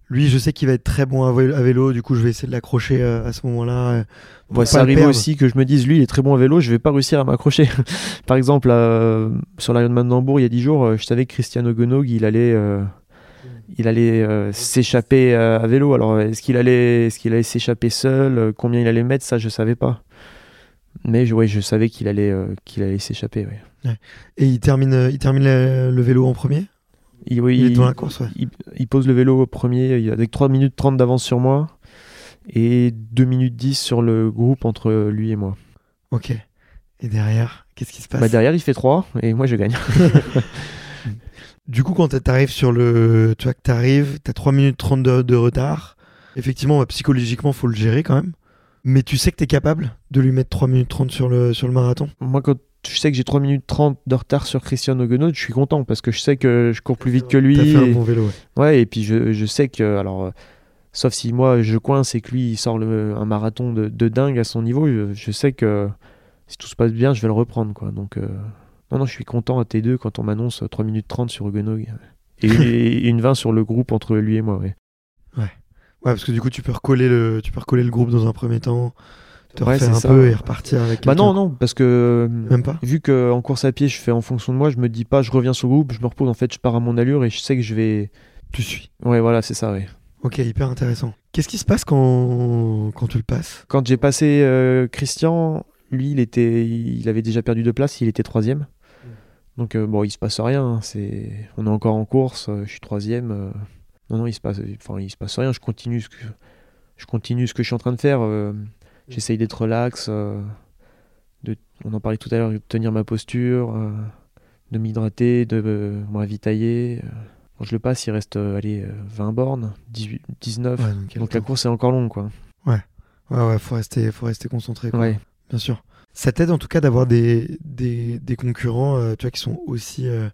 lui, je sais qu'il va être très bon à vélo, du coup, je vais essayer de l'accrocher euh, à ce moment-là. Ouais, ça arrive aussi que je me dise, lui, il est très bon à vélo, je vais pas réussir à m'accrocher. Par exemple, euh, sur l'Ironman d'Hambourg, il y a 10 jours, je savais que Cristiano Gonog, il allait il allait euh, s'échapper euh, à vélo. Alors, est-ce qu'il allait, est-ce qu'il allait s'échapper seul euh, Combien il allait mettre Ça, je savais pas. Mais je, ouais, je savais qu'il allait, qu'il allait s'échapper. ouais. Et il termine, il termine le, le vélo en premier? Il, oui, Il est il- devant la course, il, il pose le vélo au premier avec 3 minutes 30 d'avance sur moi et 2 minutes 10 sur le groupe entre lui et moi. Ok. Et derrière, qu'est-ce qui se passe? Bah, derrière, il fait 3 et moi, je gagne. Du coup, quand t'arrives sur le. Tu vois que t'arrives, t'as 3 minutes 30 de, de retard. Effectivement, bah, psychologiquement, faut le gérer quand même. Mais tu sais que t'es capable de lui mettre 3 minutes 30 sur le, sur le marathon moi, quand je sais que j'ai 3 minutes 30 de retard sur Christian Oguenot, je suis content parce que je sais que je cours plus vite que lui. T'as fait un et- bon vélo, ouais. Ouais, et puis je, je sais que, alors, euh, sauf si moi je coince et que lui il sort le- un marathon de, de dingue à son niveau, je, je sais que si tout se passe bien, je vais le reprendre, quoi. Donc, euh, non, non, je suis content à T2 quand on m'annonce 3 minutes 30 sur Huguenog et, et une 20 sur le groupe entre lui et moi, ouais. Ouais, parce que du coup, tu peux recoller le, tu peux recoller le groupe dans un premier temps, te Ouais, refaire un ça. peu et repartir avec. Bah non, non, parce que Même pas vu que en course à pied je fais en fonction de moi, je me dis pas je reviens sur le groupe, je me repose, en fait, je pars à mon allure et je sais que je vais. Tu suis. Ouais, voilà, c'est ça, ouais. Ok, hyper intéressant. Qu'est-ce qui se passe quand, quand tu le passes? Quand j'ai passé euh, Christian, lui, il était, il avait déjà perdu deux places, il était troisième. Donc euh, bon, il se passe rien. hein, C'est, on est encore en course. euh, je suis troisième. euh, non, non, il se passe, enfin, il se passe rien. Je continue ce que, je continue ce que je suis en train de faire. J'essaye d'être relax. de, on en parlait tout à l'heure, de tenir ma posture, euh, de m'hydrater, de euh, me ravitailler. Quand je le passe, il reste, euh, allez, euh, 20 bornes, 18, 19. Ouais, donc, la course est encore longue, quoi. Ouais, ouais, faut rester, faut rester concentré. quoi. Ouais. Bien sûr. Ça t'aide en tout cas d'avoir des, des, concurrents euh, tu vois, qui sont aussi euh,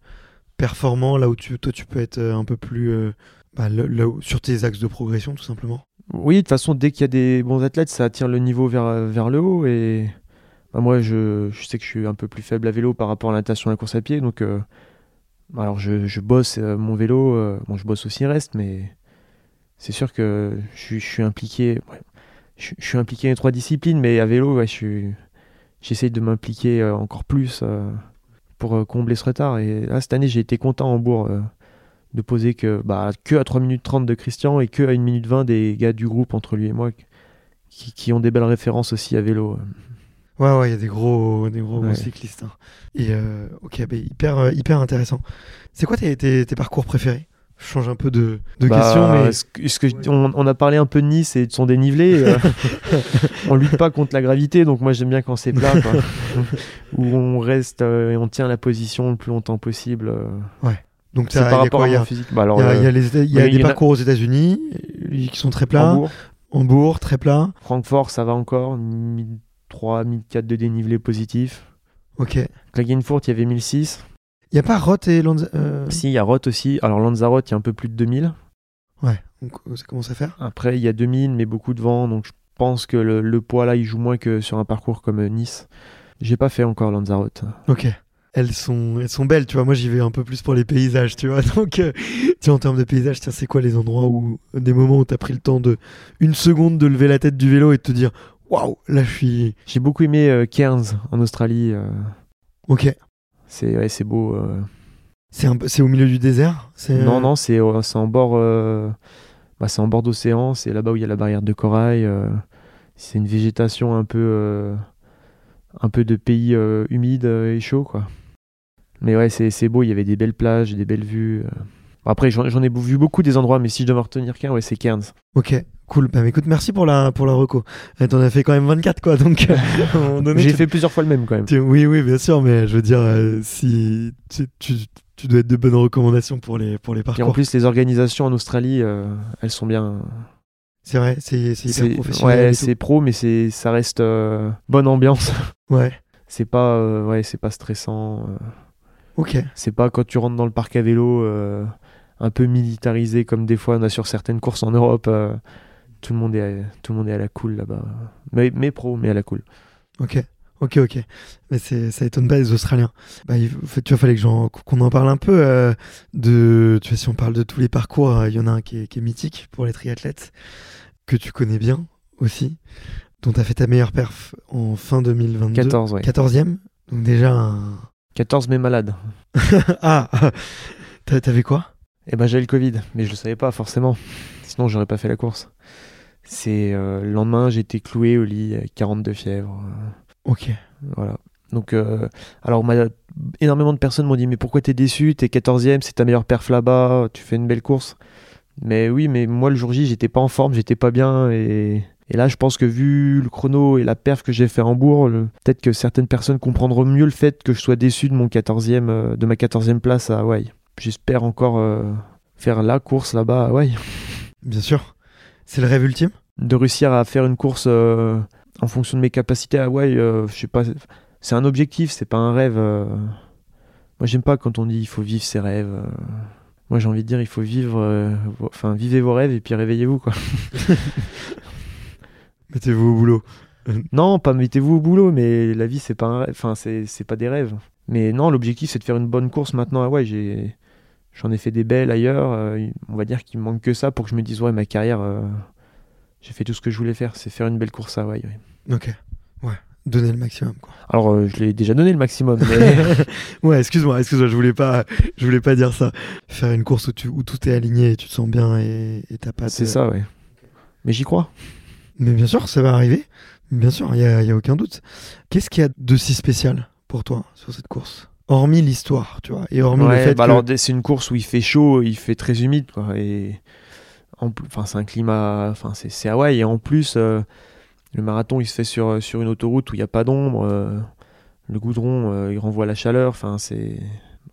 performants là où toi tu peux être euh, un peu plus bah, là- sur tes axes de progression tout simplement. Oui, de toute façon, dès qu'il y a des bons athlètes, ça attire le niveau vers, vers le haut. Et bah, moi, je, je sais que je suis un peu plus faible à vélo par rapport à la natation et la course à pied. Donc, alors je, je bosse mon vélo. bon, je bosse aussi reste, mais c'est sûr que je, suis- impliqué. je suis impliqué dans les trois disciplines, mais à vélo, ouais, je suis, j'essaye de m'impliquer euh, encore plus euh, pour euh, combler ce retard. Et là, cette année, j'ai été content en bourg euh, de poser que, bah, que à 3 minutes 30 de Christian et que à 1 minute 20 des gars du groupe entre lui et moi qui, qui ont des belles références aussi à vélo. Ouais, ouais, il y a des gros, des gros, cyclistes. hein. Et euh, ok, bah, hyper, hyper intéressant. C'est quoi tes, tes, tes parcours préférés? Je change un peu de, de Bah, question, mais que- que on, on a parlé un peu de Nice et de son dénivelé. euh, on lutte pas contre la gravité, donc moi j'aime bien quand c'est plat, quoi. où on reste euh, et on tient la position le plus longtemps possible. euh. donc C'est par rapport quoi à mon a, physique. Bah, alors, il y a- a euh, les il y a oui, des y a- parcours aux États-Unis euh, qui sont très plats. Hambourg, Hambourg, très plat. Francfort, ça va encore. 1003, 1004 de dénivelé positif. Ok. Klagenfurt, il y avait 1006. Il y a pas Roth et Lanza. euh, Si, il y a Roth aussi. Alors Lanzarote, il y a un peu plus de 2000. Ouais. Donc euh, ça commence à faire. Après, il y a 2000, mais beaucoup de vent. Donc je pense que le, le poids là, il joue moins que sur un parcours comme euh, Nice. J'ai pas fait encore Lanzarote. Ok. Elles sont, elles sont belles, tu vois. Moi, j'y vais un peu plus pour les paysages, tu vois. Donc, euh, vois, en termes de paysages, tiens, c'est quoi les endroits où, des moments où t'as pris le temps de, une seconde de lever la tête du vélo et de te dire, waouh, là, je suis. J'ai beaucoup aimé euh, Cairns en Australie. euh, Ok. C'est ouais, beau. euh. C'est au milieu du désert. Non, non, c'est euh, en bord, euh, bah, c'est en bord d'océan. C'est là-bas où il y a la barrière de corail. euh. c'est une végétation un peu, euh, un peu de pays euh, humide euh, et chaud, quoi. Mais ouais, c'est beau. Il y avait des belles plages, des belles vues. euh. Après, j'en ai vu beaucoup des endroits, mais si je dois me retenir qu'un, ouais, c'est Cairns. Ok. Cool. Bah, écoute, merci pour la, pour la reco. T'en as fait quand même 24, quoi. Donc, euh, J'ai tu- fait plusieurs fois le même quand même. tu- Oui, oui, bien sûr, mais je veux dire, euh, si tu, tu, dois être de bonnes recommandations pour les, pour les Et en parcours. plus, les organisations en Australie, euh, elles sont bien. C'est vrai, c'est professionnel. ouais, c'est pro, mais c'est ça reste bonne ambiance. Ouais. C'est pas ouais, c'est pas stressant. Ok. C'est pas quand tu rentres dans le parc à vélo un peu militarisé comme des fois on a sur certaines courses en Europe. Tout le monde est à, tout le monde est à la cool là-bas. Mais, mais pro, mais à la cool. Ok, ok, ok. Mais ça étonne pas les Australiens. Bah, il, tu vois, fallait que j'en- qu'on en parle un peu euh, de. Tu vois, si on parle de tous les parcours, euh, il y en a un qui est, qui est mythique pour les triathlètes que tu connais bien aussi, dont tu as fait ta meilleure perf en fin 2022. 14 ouais. 14e. Donc déjà un. 14 mais malade. ah, t'a- t'avais quoi? Eh ben j'avais le Covid, mais je le savais pas forcément. Sinon j'aurais pas fait la course. C'est euh, le lendemain, j'étais cloué au lit, avec 42 fièvres. euh, Ok. Voilà. Donc, euh, alors, m'a- énormément de personnes m'ont dit Mais pourquoi t'es déçu? T'es 14ème, c'est ta meilleure perf là-bas, tu fais une belle course. Mais oui, mais moi, le jour J, j'étais pas en forme, j'étais pas bien. Et, et là, je pense que vu le chrono et la perf que j'ai fait Hambourg, le- peut-être que certaines personnes comprendront mieux le fait que je sois déçu de, mon 14e, euh, de ma 14e place à Hawaï. J'espère encore euh, faire la course là-bas à Hawaï. Bien sûr. C'est le rêve ultime? De réussir à faire une course euh, en fonction de mes capacités à Hawaï, euh, je sais pas, c'est un objectif, c'est pas un rêve. euh. Moi, j'aime pas quand on dit il faut vivre ses rêves. Moi, j'ai envie de dire il faut vivre, enfin, vivez vos rêves et puis réveillez-vous quoi. Mettez-vous au boulot. non, pas mettez-vous au boulot, mais la vie c'est pas un rêve, enfin, c'est c'est pas des rêves. Mais non, l'objectif c'est de faire une bonne course maintenant à Hawaï. J'ai J'en ai fait des belles ailleurs. euh, on va dire qu'il me manque que ça pour que je me dise ouais ma carrière, euh, j'ai fait tout ce que je voulais faire, c'est faire une belle course à Hawaï. oui. Ok. Ouais. Donner le maximum, quoi. Alors, euh, je l'ai déjà donné le maximum, mais ouais, excuse-moi, excuse-moi, je voulais pas, je voulais pas dire ça. Faire une course où, tu, où tout est aligné et tu te sens bien et t'as pas. de- c'est ça, ouais. Mais j'y crois. Mais bien sûr, ça va arriver. Bien sûr, il y a, y a aucun doute. Qu'est-ce qu'il y a de si spécial pour toi sur cette course? Hormis l'histoire, tu vois, et hormis le fait bah que... alors, c'est une course où il fait chaud, il fait très humide, quoi. Et en plus, enfin, c'est un climat, enfin, c'est, Hawaï. Et en plus, euh, le marathon, il se fait sur, sur une autoroute où il n'y a pas d'ombre. euh, le goudron, euh, il renvoie la chaleur. Enfin, c'est,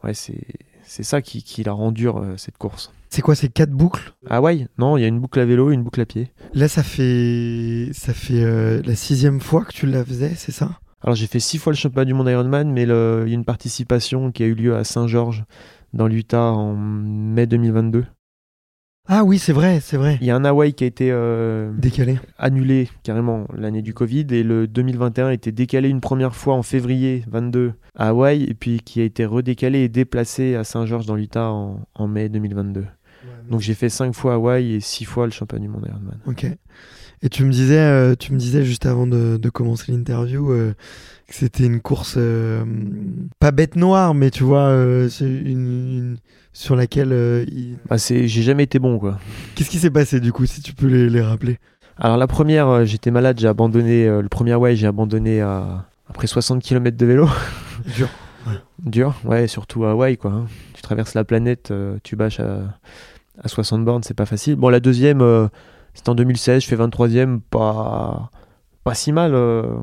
ouais, c'est, c'est ça qui, qui la rend dure, cette course. C'est quoi ces quatre boucles? Hawaï, non, il y a une boucle à vélo et une boucle à pied. Là, ça fait, ça fait la sixième fois que tu la faisais, c'est ça? Alors j'ai fait six fois le championnat du monde Ironman, mais il y a une participation qui a eu lieu à Saint-Georges, dans l'Utah, en mai 2022. Ah oui, c'est vrai, c'est vrai. Il y a un Hawaï qui a été euh, Décalé. annulé carrément l'année du Covid, et le 2021 a été décalé une première fois en février 22 à Hawaï, et puis qui a été redécalé et déplacé à Saint-Georges dans l'Utah en, en mai 2022. Donc j'ai fait cinq fois Hawaï et six fois le championnat du monde Ironman. Ok. Et tu me disais, euh, tu me disais juste avant de, de commencer l'interview euh, que c'était une course euh, pas bête noire, mais tu vois, c'est une, une- sur laquelle. il- Bah, c'est, j'ai jamais été bon quoi. Qu'est-ce qui s'est passé du coup, si tu peux les, les rappeler? Alors la première, j'étais malade, j'ai abandonné, le premier Hawaï j'ai abandonné à, après 60 km de vélo. Dur. Dur, ouais, surtout à Hawaï, quoi. hein. Tu traverses la planète, tu bâches à, à 60 bornes, c'est pas facile. Bon, la deuxième, c'était en 2016, je fais 23ème, pas, pas si mal. euh,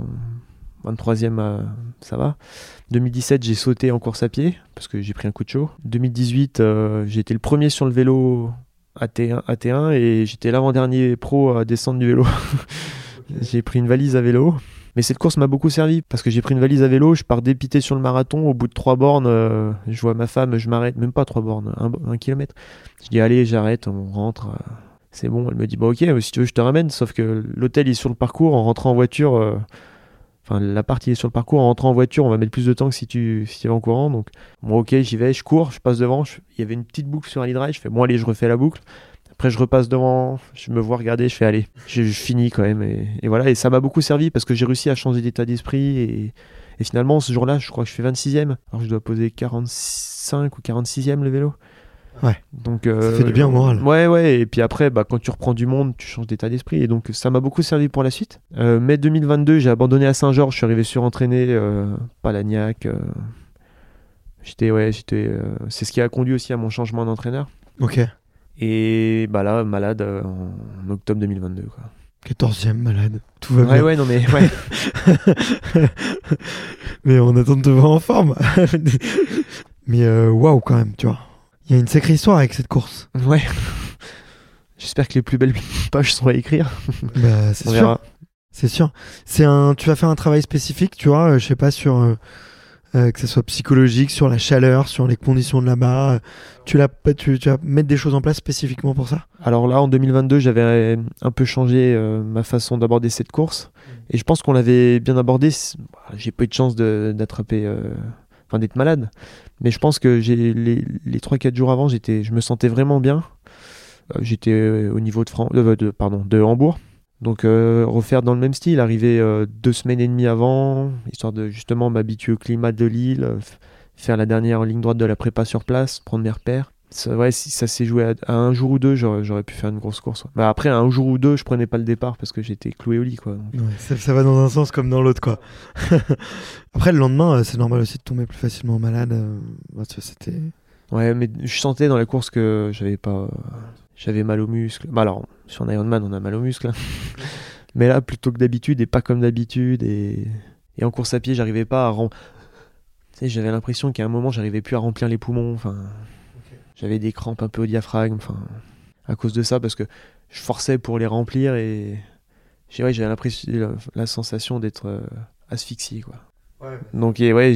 23ème, euh, ça va. 2017, j'ai sauté en course à pied, parce que j'ai pris un coup de chaud. 2018, euh, j'ai été le premier sur le vélo AT1, AT1 et j'étais l'avant-dernier pro à descendre du vélo. j'ai pris une valise à vélo. Mais cette course m'a beaucoup servi parce que j'ai pris une valise à vélo, je pars dépité sur le marathon. Au bout de trois bornes, euh, je vois ma femme, je m'arrête, même pas trois bornes, un, un kilomètre. Je dis allez, j'arrête, on rentre. euh, c'est bon. Elle me dit bon, ok, si tu veux, je te ramène. Sauf que l'hôtel est sur le parcours. En rentrant en voiture, euh, enfin, la partie est sur le parcours. En rentrant en voiture, on va mettre plus de temps que si tu, si tu vas en courant. Donc, bon, ok, j'y vais, je cours, je passe devant. Il y avait une petite boucle sur un drive. Je fais bon, allez, je refais la boucle. Après, je repasse devant, je me vois regarder, je fais aller. Je, finis quand même. Et, voilà, et ça m'a beaucoup servi parce que j'ai réussi à changer d'état d'esprit. Et, et finalement, ce jour-là, je crois que je fais 26ème. Alors je dois poser 45 ou 46ème le vélo. Ouais. Donc, euh, Ça fait du bien au moral. Ouais, ouais. Et puis après, bah, quand tu reprends du monde, tu changes d'état d'esprit. Et donc, ça m'a beaucoup servi pour la suite. Euh, mai 2022, j'ai abandonné à Saint-Georges. Je suis arrivé surentraîné, euh, Palagnac. euh, j'étais, ouais, j'étais. euh, c'est ce qui a conduit aussi à mon changement d'entraîneur. Ok. Et bah là, malade en, octobre 2022. Quoi. 14ème malade. Tout va Ouais, bien. ouais, non, mais ouais. mais on attend de te voir en forme. mais waouh, quand même, tu vois. Il y a une sacrée histoire avec cette course. ouais. J'espère que les plus belles pages sont à écrire. Bah, c'est sûr. C'est sûr. C'est un. Tu vas faire un travail spécifique, tu vois. euh, je sais pas sur euh, euh, que ce soit psychologique, sur la chaleur, sur les conditions de là-bas. euh, Tu l'as, tu, tu vas mettre des choses en place spécifiquement pour ça? Alors là, en 2022, j'avais un peu changé ma façon d'aborder cette course. Et je pense qu'on l'avait bien abordé. Bah, J'ai pas eu de chance d'attraper. Euh, Enfin, d'être malade. Mais je pense que j'ai les, les 3-4 jours avant, j'étais, je me sentais vraiment bien. Euh, j'étais euh, au niveau de, Fran- de, de- Hambourg. Donc euh, refaire dans le même style, arriver euh, deux semaines et demie avant, histoire de justement m'habituer au climat de l'île, euh, faire la dernière ligne droite de la prépa sur place, prendre mes repères. Ça, ouais, si ça s'est joué à, un jour ou deux, j'aurais pu faire une grosse course. Bah après, un jour ou deux, je prenais pas le départ parce que j'étais cloué au lit. Quoi, ça, va dans un sens comme dans l'autre. quoi. après, le lendemain, euh, c'est normal aussi de tomber plus facilement malade. Euh, c'était... Ouais, mais je sentais dans la course que j'avais pas. J'avais mal aux muscles. Bah alors, sur un Ironman, on a mal aux muscles. Hein. mais là, plutôt que d'habitude, et pas comme d'habitude. Et... et en course à pied, j'arrivais pas à. Rem... J'avais l'impression qu'à un moment, j'arrivais plus à remplir les poumons. Enfin. J'avais des crampes un peu au diaphragme, enfin, à cause de ça, parce que je forçais pour les remplir et j'avais l'impression, la, la, sensation d'être euh, asphyxié, quoi. Donc, ouais,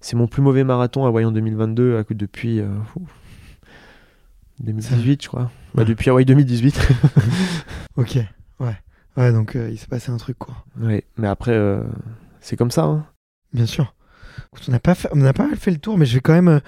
c'est mon plus mauvais marathon à Hawaii en 2022 à, depuis 2018, euh, je crois. Bah, depuis Hawaii 2018. ok, ouais. Ouais, donc euh, il s'est passé un truc, quoi. Ouais, mais après, c'est comme ça. Hein. Bien sûr. On n'a pas, on a pas mal fait le tour, mais je vais quand même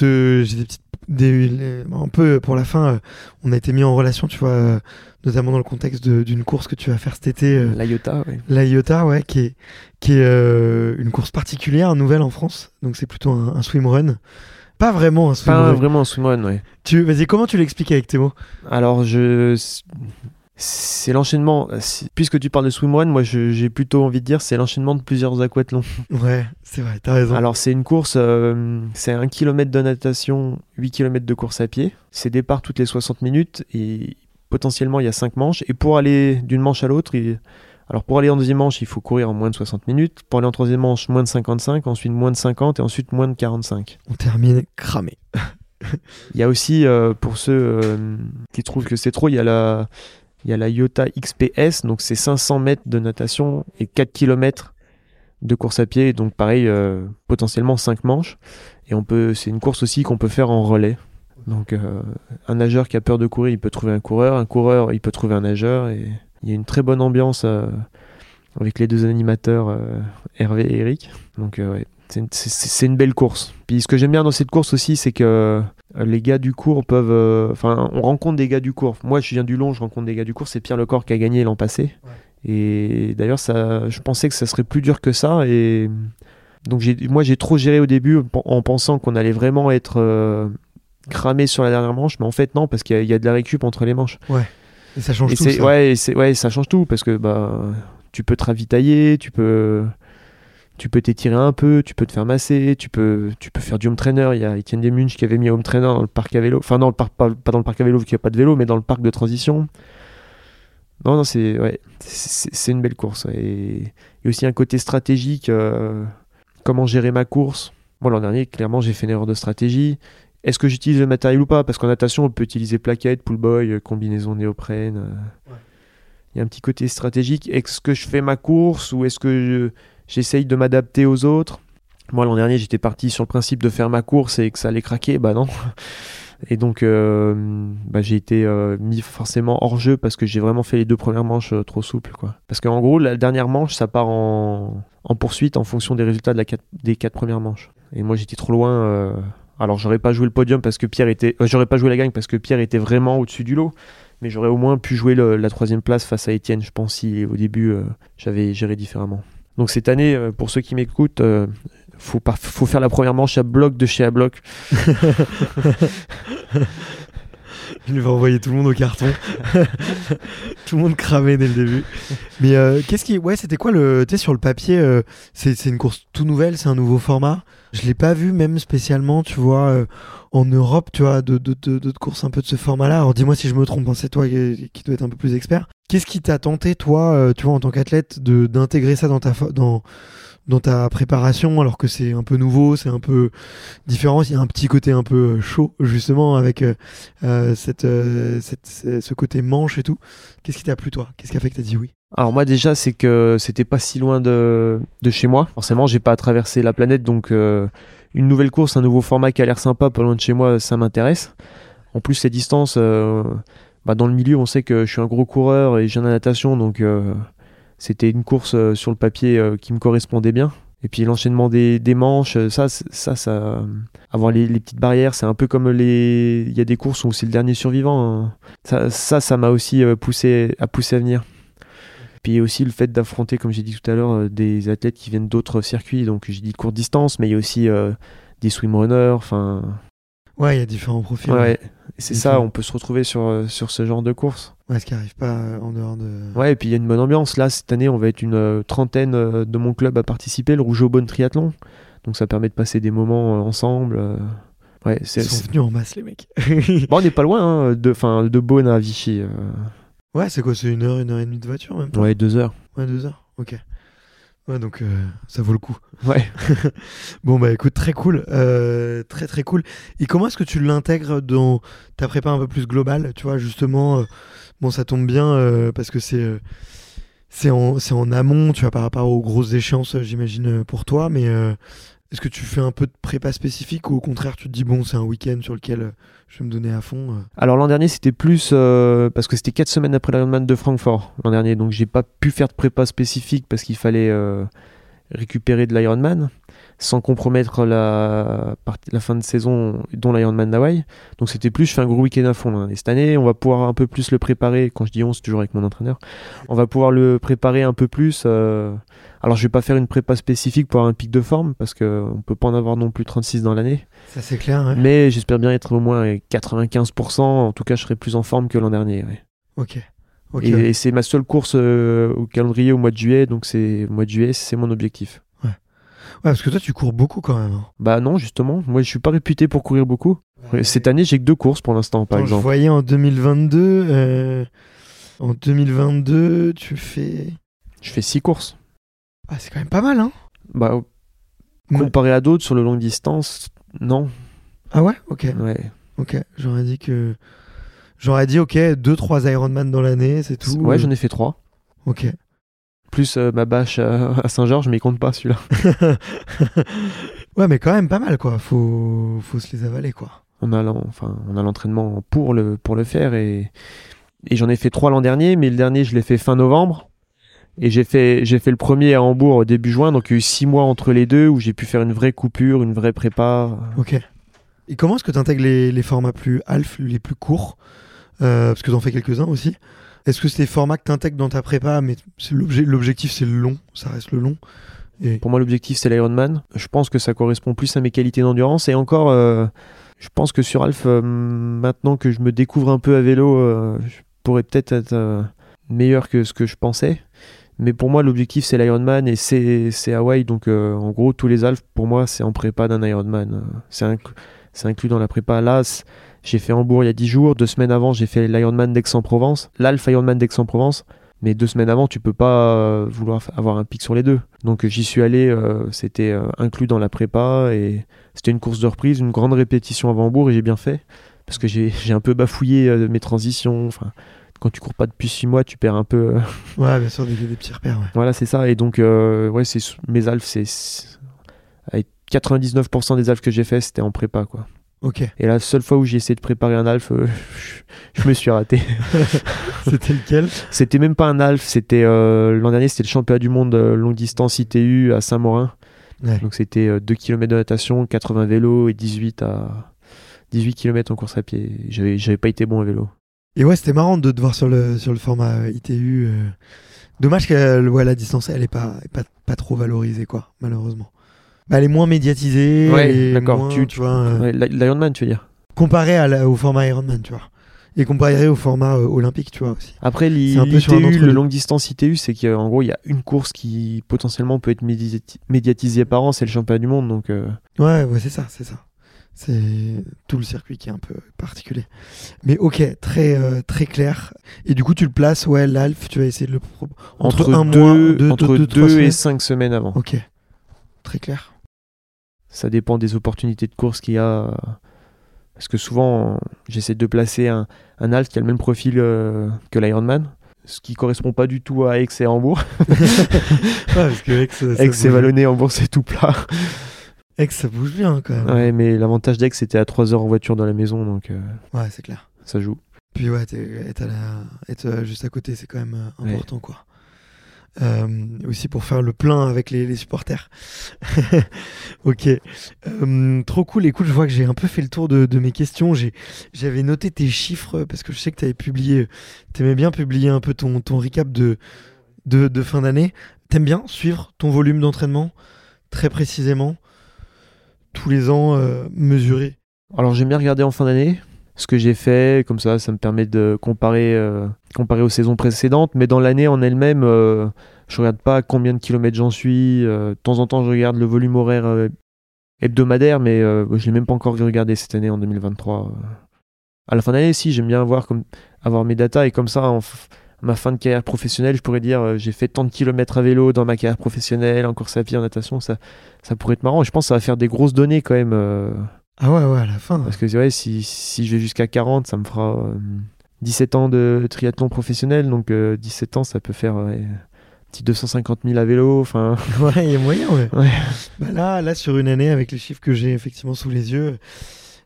j'ai des petites des, un peu pour la fin, euh, on a été mis en relation, tu vois, euh, notamment dans le contexte d'une course que tu vas faire cet été. Euh, L'IOTA, oui. L'IOTA, ouais, qui est, qui est une course particulière, nouvelle en France. Donc c'est plutôt un, swimrun. Pas vraiment un swimrun. Pas vraiment un swimrun, ouais. Tu, vas-y, comment tu l'expliques avec tes mots? Alors, je c'est l'enchaînement. Puisque tu parles de swimrun, moi j'ai plutôt envie de dire c'est l'enchaînement de plusieurs aquathlons. Ouais, c'est vrai, t'as raison. Alors c'est une course, euh, c'est un kilomètre de natation, 8 km de course à pied. C'est départ toutes les 60 minutes et potentiellement il y a 5 manches. Et pour aller d'une manche à l'autre, alors pour aller en deuxième manche, il faut courir en moins de 60 minutes. Pour aller en troisième manche, moins de 55, ensuite moins de 50 et ensuite moins de 45. On termine cramé. il y a aussi, euh, pour ceux euh, qui trouvent que c'est trop, il y a la il y a la Iota XPS, donc c'est 500 mètres de natation et 4 km de course à pied, donc pareil, euh, potentiellement 5 manches. Et on peut, c'est une course aussi qu'on peut faire en relais. Donc euh, un nageur qui a peur de courir, il peut trouver un coureur, un coureur, il peut trouver un nageur. Et il y a une très bonne ambiance euh, avec les deux animateurs, Hervé et Eric. Donc ouais, c'est une belle course. Puis ce que j'aime bien dans cette course aussi, c'est que euh, les gars du cours peuvent. Euh, enfin, on rencontre des gars du cours. Moi, je viens du long, je rencontre des gars du cours. C'est Pierre Lecor qui a gagné l'an passé. Et d'ailleurs, je pensais que ça serait plus dur que ça. Et donc, moi, j'ai trop géré au début en pensant qu'on allait vraiment être euh, cramé sur la dernière manche. Mais en fait, non, parce qu'il y, a de la récup entre les manches. Ouais. Et ça change tout. Ça. Ouais, ouais, ça change tout parce que bah, tu peux te ravitailler, tu peux tu peux t'étirer un peu, tu peux te faire masser, tu peux, tu peux faire du home trainer. Il y a Etienne Demunch qui avait mis home trainer dans le parc à vélo. Enfin, dans le parc, pas, dans le parc à vélo, vu qu'il n'y a pas de vélo, mais dans le parc de transition. Non, non, c'est ouais, une belle course. Et, a aussi un côté stratégique. Euh, comment gérer ma course Moi, l'an dernier, clairement, j'ai fait une erreur de stratégie. Est-ce que j'utilise le matériel ou pas? Parce qu'en natation, on peut utiliser plaquettes, pull boy, euh, combinaison néoprène. Euh. Y a un petit côté stratégique. Est-ce que je fais ma course ou est-ce que je j'essaye de m'adapter aux autres? Moi, l'an dernier, j'étais parti sur le principe de faire ma course et que ça allait craquer. Bah non. Et donc, euh, bah, j'ai été euh, mis forcément hors jeu parce que j'ai vraiment fait les deux premières manches euh, trop souples. Quoi. Parce qu'en gros, la dernière manche, ça part en, poursuite en fonction des résultats des quatre premières manches. Et moi, j'étais trop loin. Alors, j'aurais pas joué le podium parce que Pierre était. j'aurais pas joué la gagne parce que Pierre était vraiment au-dessus du lot. Mais j'aurais au moins pu jouer la troisième place face à Étienne, je pense, si au début j'avais géré différemment. Donc cette année, euh, pour ceux qui m'écoutent, euh, faut, faut faire la première manche à bloc de chez à bloc. Je vais envoyer tout le monde au carton. tout le monde cramé dès le début. Mais euh, qu'est-ce qui. Ouais, c'était quoi le. Tu sais, sur le papier, c'est une course tout nouvelle, c'est un nouveau format? Je l'ai pas vu, même spécialement, tu vois, en Europe, tu vois, de, de, courses un peu de ce format-là. Alors dis-moi si je me trompe, hein, c'est toi qui, qui dois être un peu plus expert. Qu'est-ce qui t'a tenté, toi, euh, tu vois, en tant qu'athlète, d'intégrer ça dans ta, dans, dans ta préparation, alors que c'est un peu nouveau, c'est un peu différent. Il y a un petit côté un peu chaud, justement, avec euh, euh, cette, cette, ce côté manche et tout. Qu'est-ce qui t'a plu, toi? Qu'est-ce qui a fait que t'as dit oui? Alors moi déjà c'est que c'était pas si loin de, de chez moi. Forcément j'ai pas traversé la planète donc une nouvelle course, un nouveau format qui a l'air sympa pas loin de chez moi ça m'intéresse. En plus ces distances bah, dans le milieu, on sait que je suis un gros coureur et j'ai la natation, donc euh, c'était une course euh, sur le papier euh, qui me correspondait bien. Et puis l'enchaînement des, manches, ça, ça, ça, avoir les, petites barrières, c'est un peu comme les, il y a des courses où c'est le dernier survivant. Hein. Ça, ça, m'a aussi poussé à pousser à venir. Puis aussi le fait d'affronter, comme j'ai dit tout à l'heure, des athlètes qui viennent d'autres circuits. Donc j'ai dit courte distance, mais il y a aussi des swimrunners. Enfin, Ouais, il y a différents profils. Ouais. C'est ça, on peut se retrouver sur, euh, sur ce genre de course. Ouais, ce qui arrive pas euh, en dehors de. Ouais, et puis il y a une bonne ambiance. Là, cette année, on va être une euh, trentaine euh, de mon club à participer, le Rougeau Bonne Triathlon. Donc ça permet de passer des moments euh, ensemble. euh. Ouais. Ils sont venus en masse, les mecs. Bon, on n'est pas loin hein, de, fin, de Beaune à Vichy. Ouais, c'est quoi C'est une heure, une heure et demie de voiture, même Ouais, deux heures. Ouais, deux heures. Ok. Ouais, donc euh, ça vaut le coup. Ouais. Bon, bah écoute, très cool. Euh, très, très cool. Et comment est-ce que tu l'intègres dans ta prépa un peu plus globale Tu vois, justement, euh, bon, ça tombe bien parce que c'est. c'est en, c'est en amont, tu vois, par rapport aux grosses échéances, j'imagine, pour toi, mais est-ce que tu fais un peu de prépa spécifique ou au contraire, tu te dis, bon, c'est un week-end sur lequel je vais me donner à fond euh. Alors l'an dernier, c'était plus euh, parce que c'était quatre semaines après l'Ironman de Francfort l'an dernier, donc j'ai pas pu faire de prépa spécifique parce qu'il fallait euh, récupérer de l'Ironman sans compromettre la, fin de saison, dont l'Ironman d'Hawaï. Donc c'était plus, je fais un gros week-end à fond. Et cette année, on va pouvoir un peu plus le préparer. Quand je dis on, c'est toujours avec mon entraîneur. On va pouvoir le préparer un peu plus. Alors je vais pas faire une prépa spécifique pour avoir un pic de forme parce qu'on peut pas en avoir non plus 36 dans l'année. Ça, c'est clair, ouais. Mais j'espère bien être au moins à 95%. En tout cas, je serai plus en forme que l'an dernier. ouais. Ok. Et, et c'est ma seule course euh, au calendrier au mois de juillet. Donc, c'est mois de juillet, c'est mon objectif. Ouais, parce que toi, tu cours beaucoup quand même. hein. Bah non, justement. Moi, je suis pas réputé pour courir beaucoup. Cette année, j'ai que deux courses pour l'instant, par Attends, Je exemple. voyais en 2022. euh, En 2022, tu fais. Je fais six courses. Ah, c'est quand même pas mal, hein Bah, comparé à d'autres sur le longue distance, non. Ah ouais? Ok. Ouais. Ok. J'aurais dit que. J'aurais dit, ok, 2-3 Ironman dans l'année, c'est tout. Ouais, j'en ai fait trois. Ok. Plus euh, ma bâche à, à Saint-Georges, mais il compte pas celui-là. ouais, mais quand même pas mal, quoi. Faut, faut se les avaler, quoi. On a enfin, l'entraînement pour le, pour le faire et, et j'en ai fait trois l'an dernier, mais le dernier je l'ai fait fin novembre et j'ai fait, j'ai fait le premier à Hambourg au début juin, donc il y a eu six mois entre les deux où j'ai pu faire une vraie coupure, une vraie prépa. Ok. Et comment est-ce que tu intègres les, les formats plus alf, les plus courts? Euh, Parce que t'en fais quelques-uns aussi. Est-ce que c'est des formats que tu intègres dans ta prépa, mais c'est l'objet- l'objectif c'est le long, ça reste le long? Et... Pour moi l'objectif c'est l'Ironman. Je pense que ça correspond plus à mes qualités d'endurance et encore, euh, je pense que sur Alf, euh, maintenant que je me découvre un peu à vélo, euh, je pourrais peut-être être meilleur que ce que je pensais. Mais pour moi, l'objectif, c'est l'Ironman et c'est Hawaï. Donc, euh, en gros, tous les Alpes, pour moi, c'est en prépa d'un Ironman. C'est inclus, dans la prépa. Là, j'ai fait Hambourg il y a 10 jours. Deux semaines avant, j'ai fait l'Ironman d'Aix-en-Provence. L'Alpha Ironman d'Aix-en-Provence. Mais deux semaines avant, tu peux pas euh, vouloir avoir un pic sur les deux. Donc, euh, j'y suis allé. C'était inclus dans la prépa et c'était une course de reprise, une grande répétition avant Hambourg et j'ai bien fait. Parce que j'ai un peu bafouillé mes transitions. Enfin, quand tu cours pas depuis 6 mois, tu perds un peu. euh, Ouais, bien sûr, des, des petits repères, ouais. voilà, c'est ça. Et donc, euh, ouais, c'est mes alphes, c'est c'est- avec 99% des alphes que j'ai fait, c'était en prépa, quoi. Ok. Et la seule fois où j'ai essayé de préparer un alphe, euh, je, je me suis raté. C'était lequel? C'était même pas un alphe, c'était euh, l'an dernier, c'était le championnat du monde euh, longue distance ITU à Saint-Morin. Ouais. Donc c'était euh, 2 km de natation, 80 vélos et 18 à 18 km en course à pied. J'avais pas été bon à vélo. Et ouais, c'était marrant de te voir sur le, sur le format ITU. euh. Dommage que ouais, la distance, elle est pas, pas, pas trop valorisée, quoi, malheureusement. Bah, elle est moins médiatisée. Ouais, d'accord, tu- tu vois, euh, Ouais, L'Ironman, tu veux dire? comparé à la- au format Ironman, tu vois. Et comparé au format euh, olympique, tu vois aussi. Après, l'ITU, le longue distance ITU, c'est qu'en gros, il y a une course qui potentiellement peut être médiati- médiatisée par an, c'est le championnat du monde. Donc, euh, Ouais, ouais, c'est ça, c'est ça. C'est tout le circuit qui est un peu particulier. Mais ok, très, euh, très clair. Et du coup, tu le places, ouais, l'Alf, tu vas essayer de le... pro- entre, un deux, mois, deux, entre deux, et cinq semaines avant. Ok, très clair. Ça dépend des opportunités de course qu'il y a. Parce que souvent, j'essaie de placer un, un Alf qui a le même profil euh, que l'Ironman. Ce qui correspond pas du tout à Aix et Hambourg. Ouais, parce que Aix, Aix Vallonné, Hambourg c'est tout plat. Aix, ça bouge bien quand même. Ouais, mais l'avantage d'Aix c'était à 3 heures en voiture dans la maison, donc euh, Ouais, c'est clair. ça joue. Puis ouais, être, à la- être euh, juste à côté, c'est quand même euh, Ouais. important, quoi. Euh, aussi pour faire le plein avec les, les supporters. ok. Euh, trop cool. Écoute, je vois que j'ai un peu fait le tour de, de mes questions. J'avais noté tes chiffres parce que je sais que tu avais publié, tu aimais bien publier un peu ton, ton recap de, de, de fin d'année. T'aimes bien suivre ton volume d'entraînement très précisément, tous les ans, euh, mesurer Alors j'aime bien regarder en fin d'année ce que j'ai fait, comme ça ça me permet de comparer, euh, comparer aux saisons précédentes, mais dans l'année en elle-même, euh, je regarde pas combien de kilomètres j'en suis, de temps en temps je regarde le volume horaire hebdomadaire, mais je l'ai même pas encore regardé cette année en 2023. À la fin d'année, si, j'aime bien avoir, comme, avoir mes datas, et comme ça, ma fin de carrière professionnelle, je pourrais dire euh, j'ai fait tant de kilomètres à vélo dans ma carrière professionnelle, en course à pied, en natation, ça, ça pourrait être marrant. Je pense que ça va faire des grosses données quand même. euh, Ah ouais, ouais, à la fin. parce que ouais, si, si je vais jusqu'à 40, ça me fera euh, 17 ans de triathlon professionnel. Donc euh, 17 ans, ça peut faire petit 250 000 à vélo. Enfin, Ouais, il y a moyen, ouais. Ouais. Bah là, là, sur une année, avec les chiffres que j'ai effectivement sous les yeux,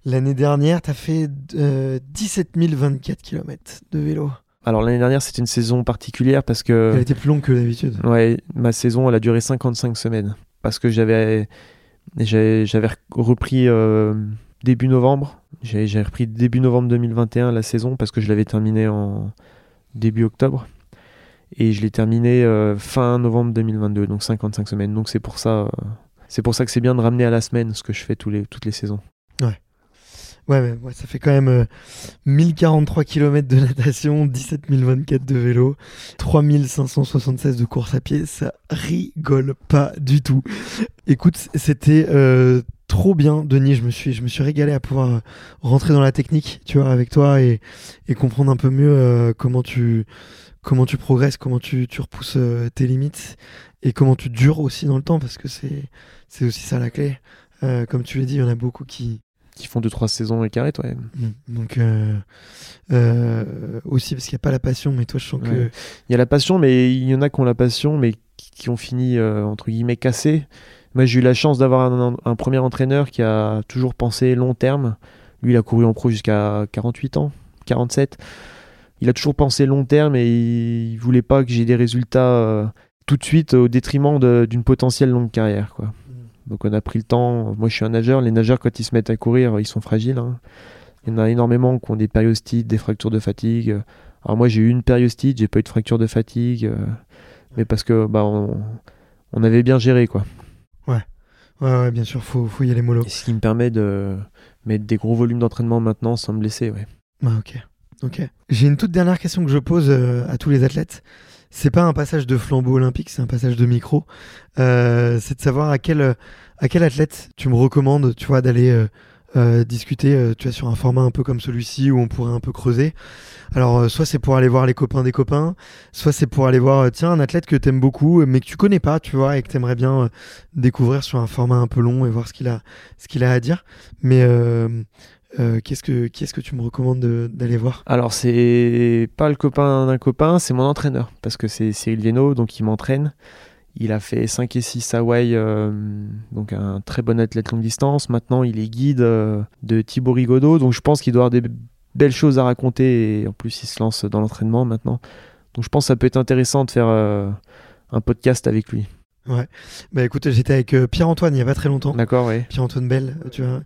l'année dernière, tu as fait euh, 17 024 km de vélo. Alors l'année dernière, c'était une saison particulière parce que Elle était plus longue que d'habitude. ouais, ma saison, elle a duré 55 semaines. Parce que j'avais repris euh, début novembre. J'ai repris début novembre 2021 la saison parce que je l'avais terminée en début octobre. Et je l'ai terminé euh, fin novembre 2022, donc 55 semaines. Donc c'est pour ça, euh, c'est pour ça que c'est bien de ramener à la semaine ce que je fais tous les, toutes les saisons. Ouais, mais ouais, ça fait quand même euh, 1043 km de natation, 17 024 de vélo, 3576 de course à pied. Ça rigole pas du tout. Écoute, c'était euh, trop bien, Denis. Je me suis, je me suis régalé à pouvoir euh, rentrer dans la technique, tu vois, avec toi et, comprendre un peu mieux euh, comment tu comment tu progresses, comment tu, repousses euh, tes limites et comment tu dures aussi dans le temps parce que c'est aussi ça la clé. Euh, comme tu l'as dit, il y en a beaucoup qui Qui font 2-3 saisons et carré, ouais. Mm. Donc euh, euh, aussi parce qu'il n'y a pas la passion, mais toi je sens que. Il y a la passion, mais il y en a qui ont la passion, mais qui, qui ont fini, euh, entre guillemets, cassés. Moi, j'ai eu la chance d'avoir un, un premier entraîneur qui a toujours pensé long terme. Lui, il a couru en pro jusqu'à 48 ans, 47. Il a toujours pensé long terme et il, voulait pas que j'ai des résultats tout de suite au détriment d'une potentielle longue carrière. Quoi. Donc on a pris le temps. Moi, je suis un nageur. Les nageurs, quand ils se mettent à courir, ils sont fragiles. hein. Il y en a énormément qui ont des périostites, des fractures de fatigue. Alors moi, j'ai eu une périostite, j'ai pas eu de fracture de fatigue, euh, mais parce que bah on, on avait bien géré quoi. ouais, ouais, bien sûr, faut, faut y aller mollo. Et ce qui me permet de mettre des gros volumes d'entraînement maintenant sans me blesser. Ouais. Ah, ok, ok. J'ai une toute dernière question que je pose euh, à tous les athlètes. C'est pas un passage de flambeau olympique, c'est un passage de micro. Euh, c'est de savoir à quel à quel athlète tu me recommandes, tu vois, d'aller euh, euh, discuter, euh, tu vois, sur un format un peu comme celui-ci où on pourrait un peu creuser. Alors, euh, soit c'est pour aller voir les copains des copains, soit c'est pour aller voir, euh, tiens, un athlète que t'aimes beaucoup, euh, mais que tu connais pas, tu vois, et que t'aimerais bien euh, découvrir sur un format un peu long et voir ce qu'il a, ce qu'il a à dire. Mais euh, qu'est-ce que, qui est-ce que tu me recommandes de- d'aller voir? Alors c'est pas le copain d'un copain, c'est mon entraîneur parce que c'est Cyril donc il m'entraîne. Il a fait 5 et 6 Hawaï, euh, donc un très bon athlète longue distance. Maintenant, il est guide euh, de Thibaut Rigaudot, donc je pense qu'il doit avoir des belles choses à raconter et en plus, il se lance dans l'entraînement maintenant. Donc je pense que ça peut être intéressant de faire euh, un podcast avec lui. Bah écoute, j'étais avec euh, Pierre-Antoine il y a pas très longtemps. D'accord, oui. Pierre-Antoine Bell, tu vois,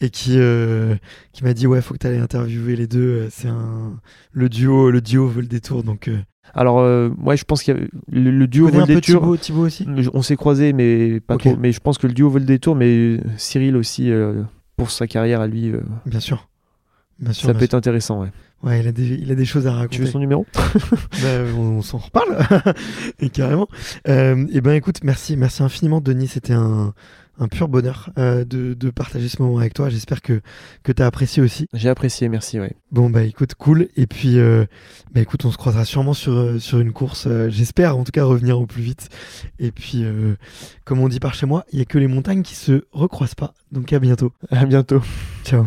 et qui euh, qui m'a dit ouais, faut que tu ailles interviewer les deux. euh, C'est un le duo, le duo veut le détour. Donc euh, Alors, moi, je pense qu'il y a le, le duo un peu Vol-Détour- Thibaut, Thibaut aussi? On s'est croisés, mais pas Ok. trop. Mais je pense que le duo vole des tours, mais Cyril aussi, pour sa carrière à lui, Bien sûr, bien sûr. ça bien peut être intéressant. Ouais. Ouais, il a des il a des choses à raconter. Tu veux son numéro Bah, on, on s'en reparle et carrément. Euh, et ben écoute, merci, merci infiniment Denis, c'était un, un pur bonheur euh, de, de partager ce moment avec toi. J'espère que que t'as apprécié aussi. J'ai apprécié, merci. Ouais. Bon bah écoute, cool. Et puis euh, bah écoute, on se croisera sûrement sur euh, sur une course. euh, J'espère en tout cas revenir au plus vite. Et puis euh, comme on dit par chez moi, il y a que les montagnes qui se recroisent pas. Donc à bientôt. À bientôt. Ciao.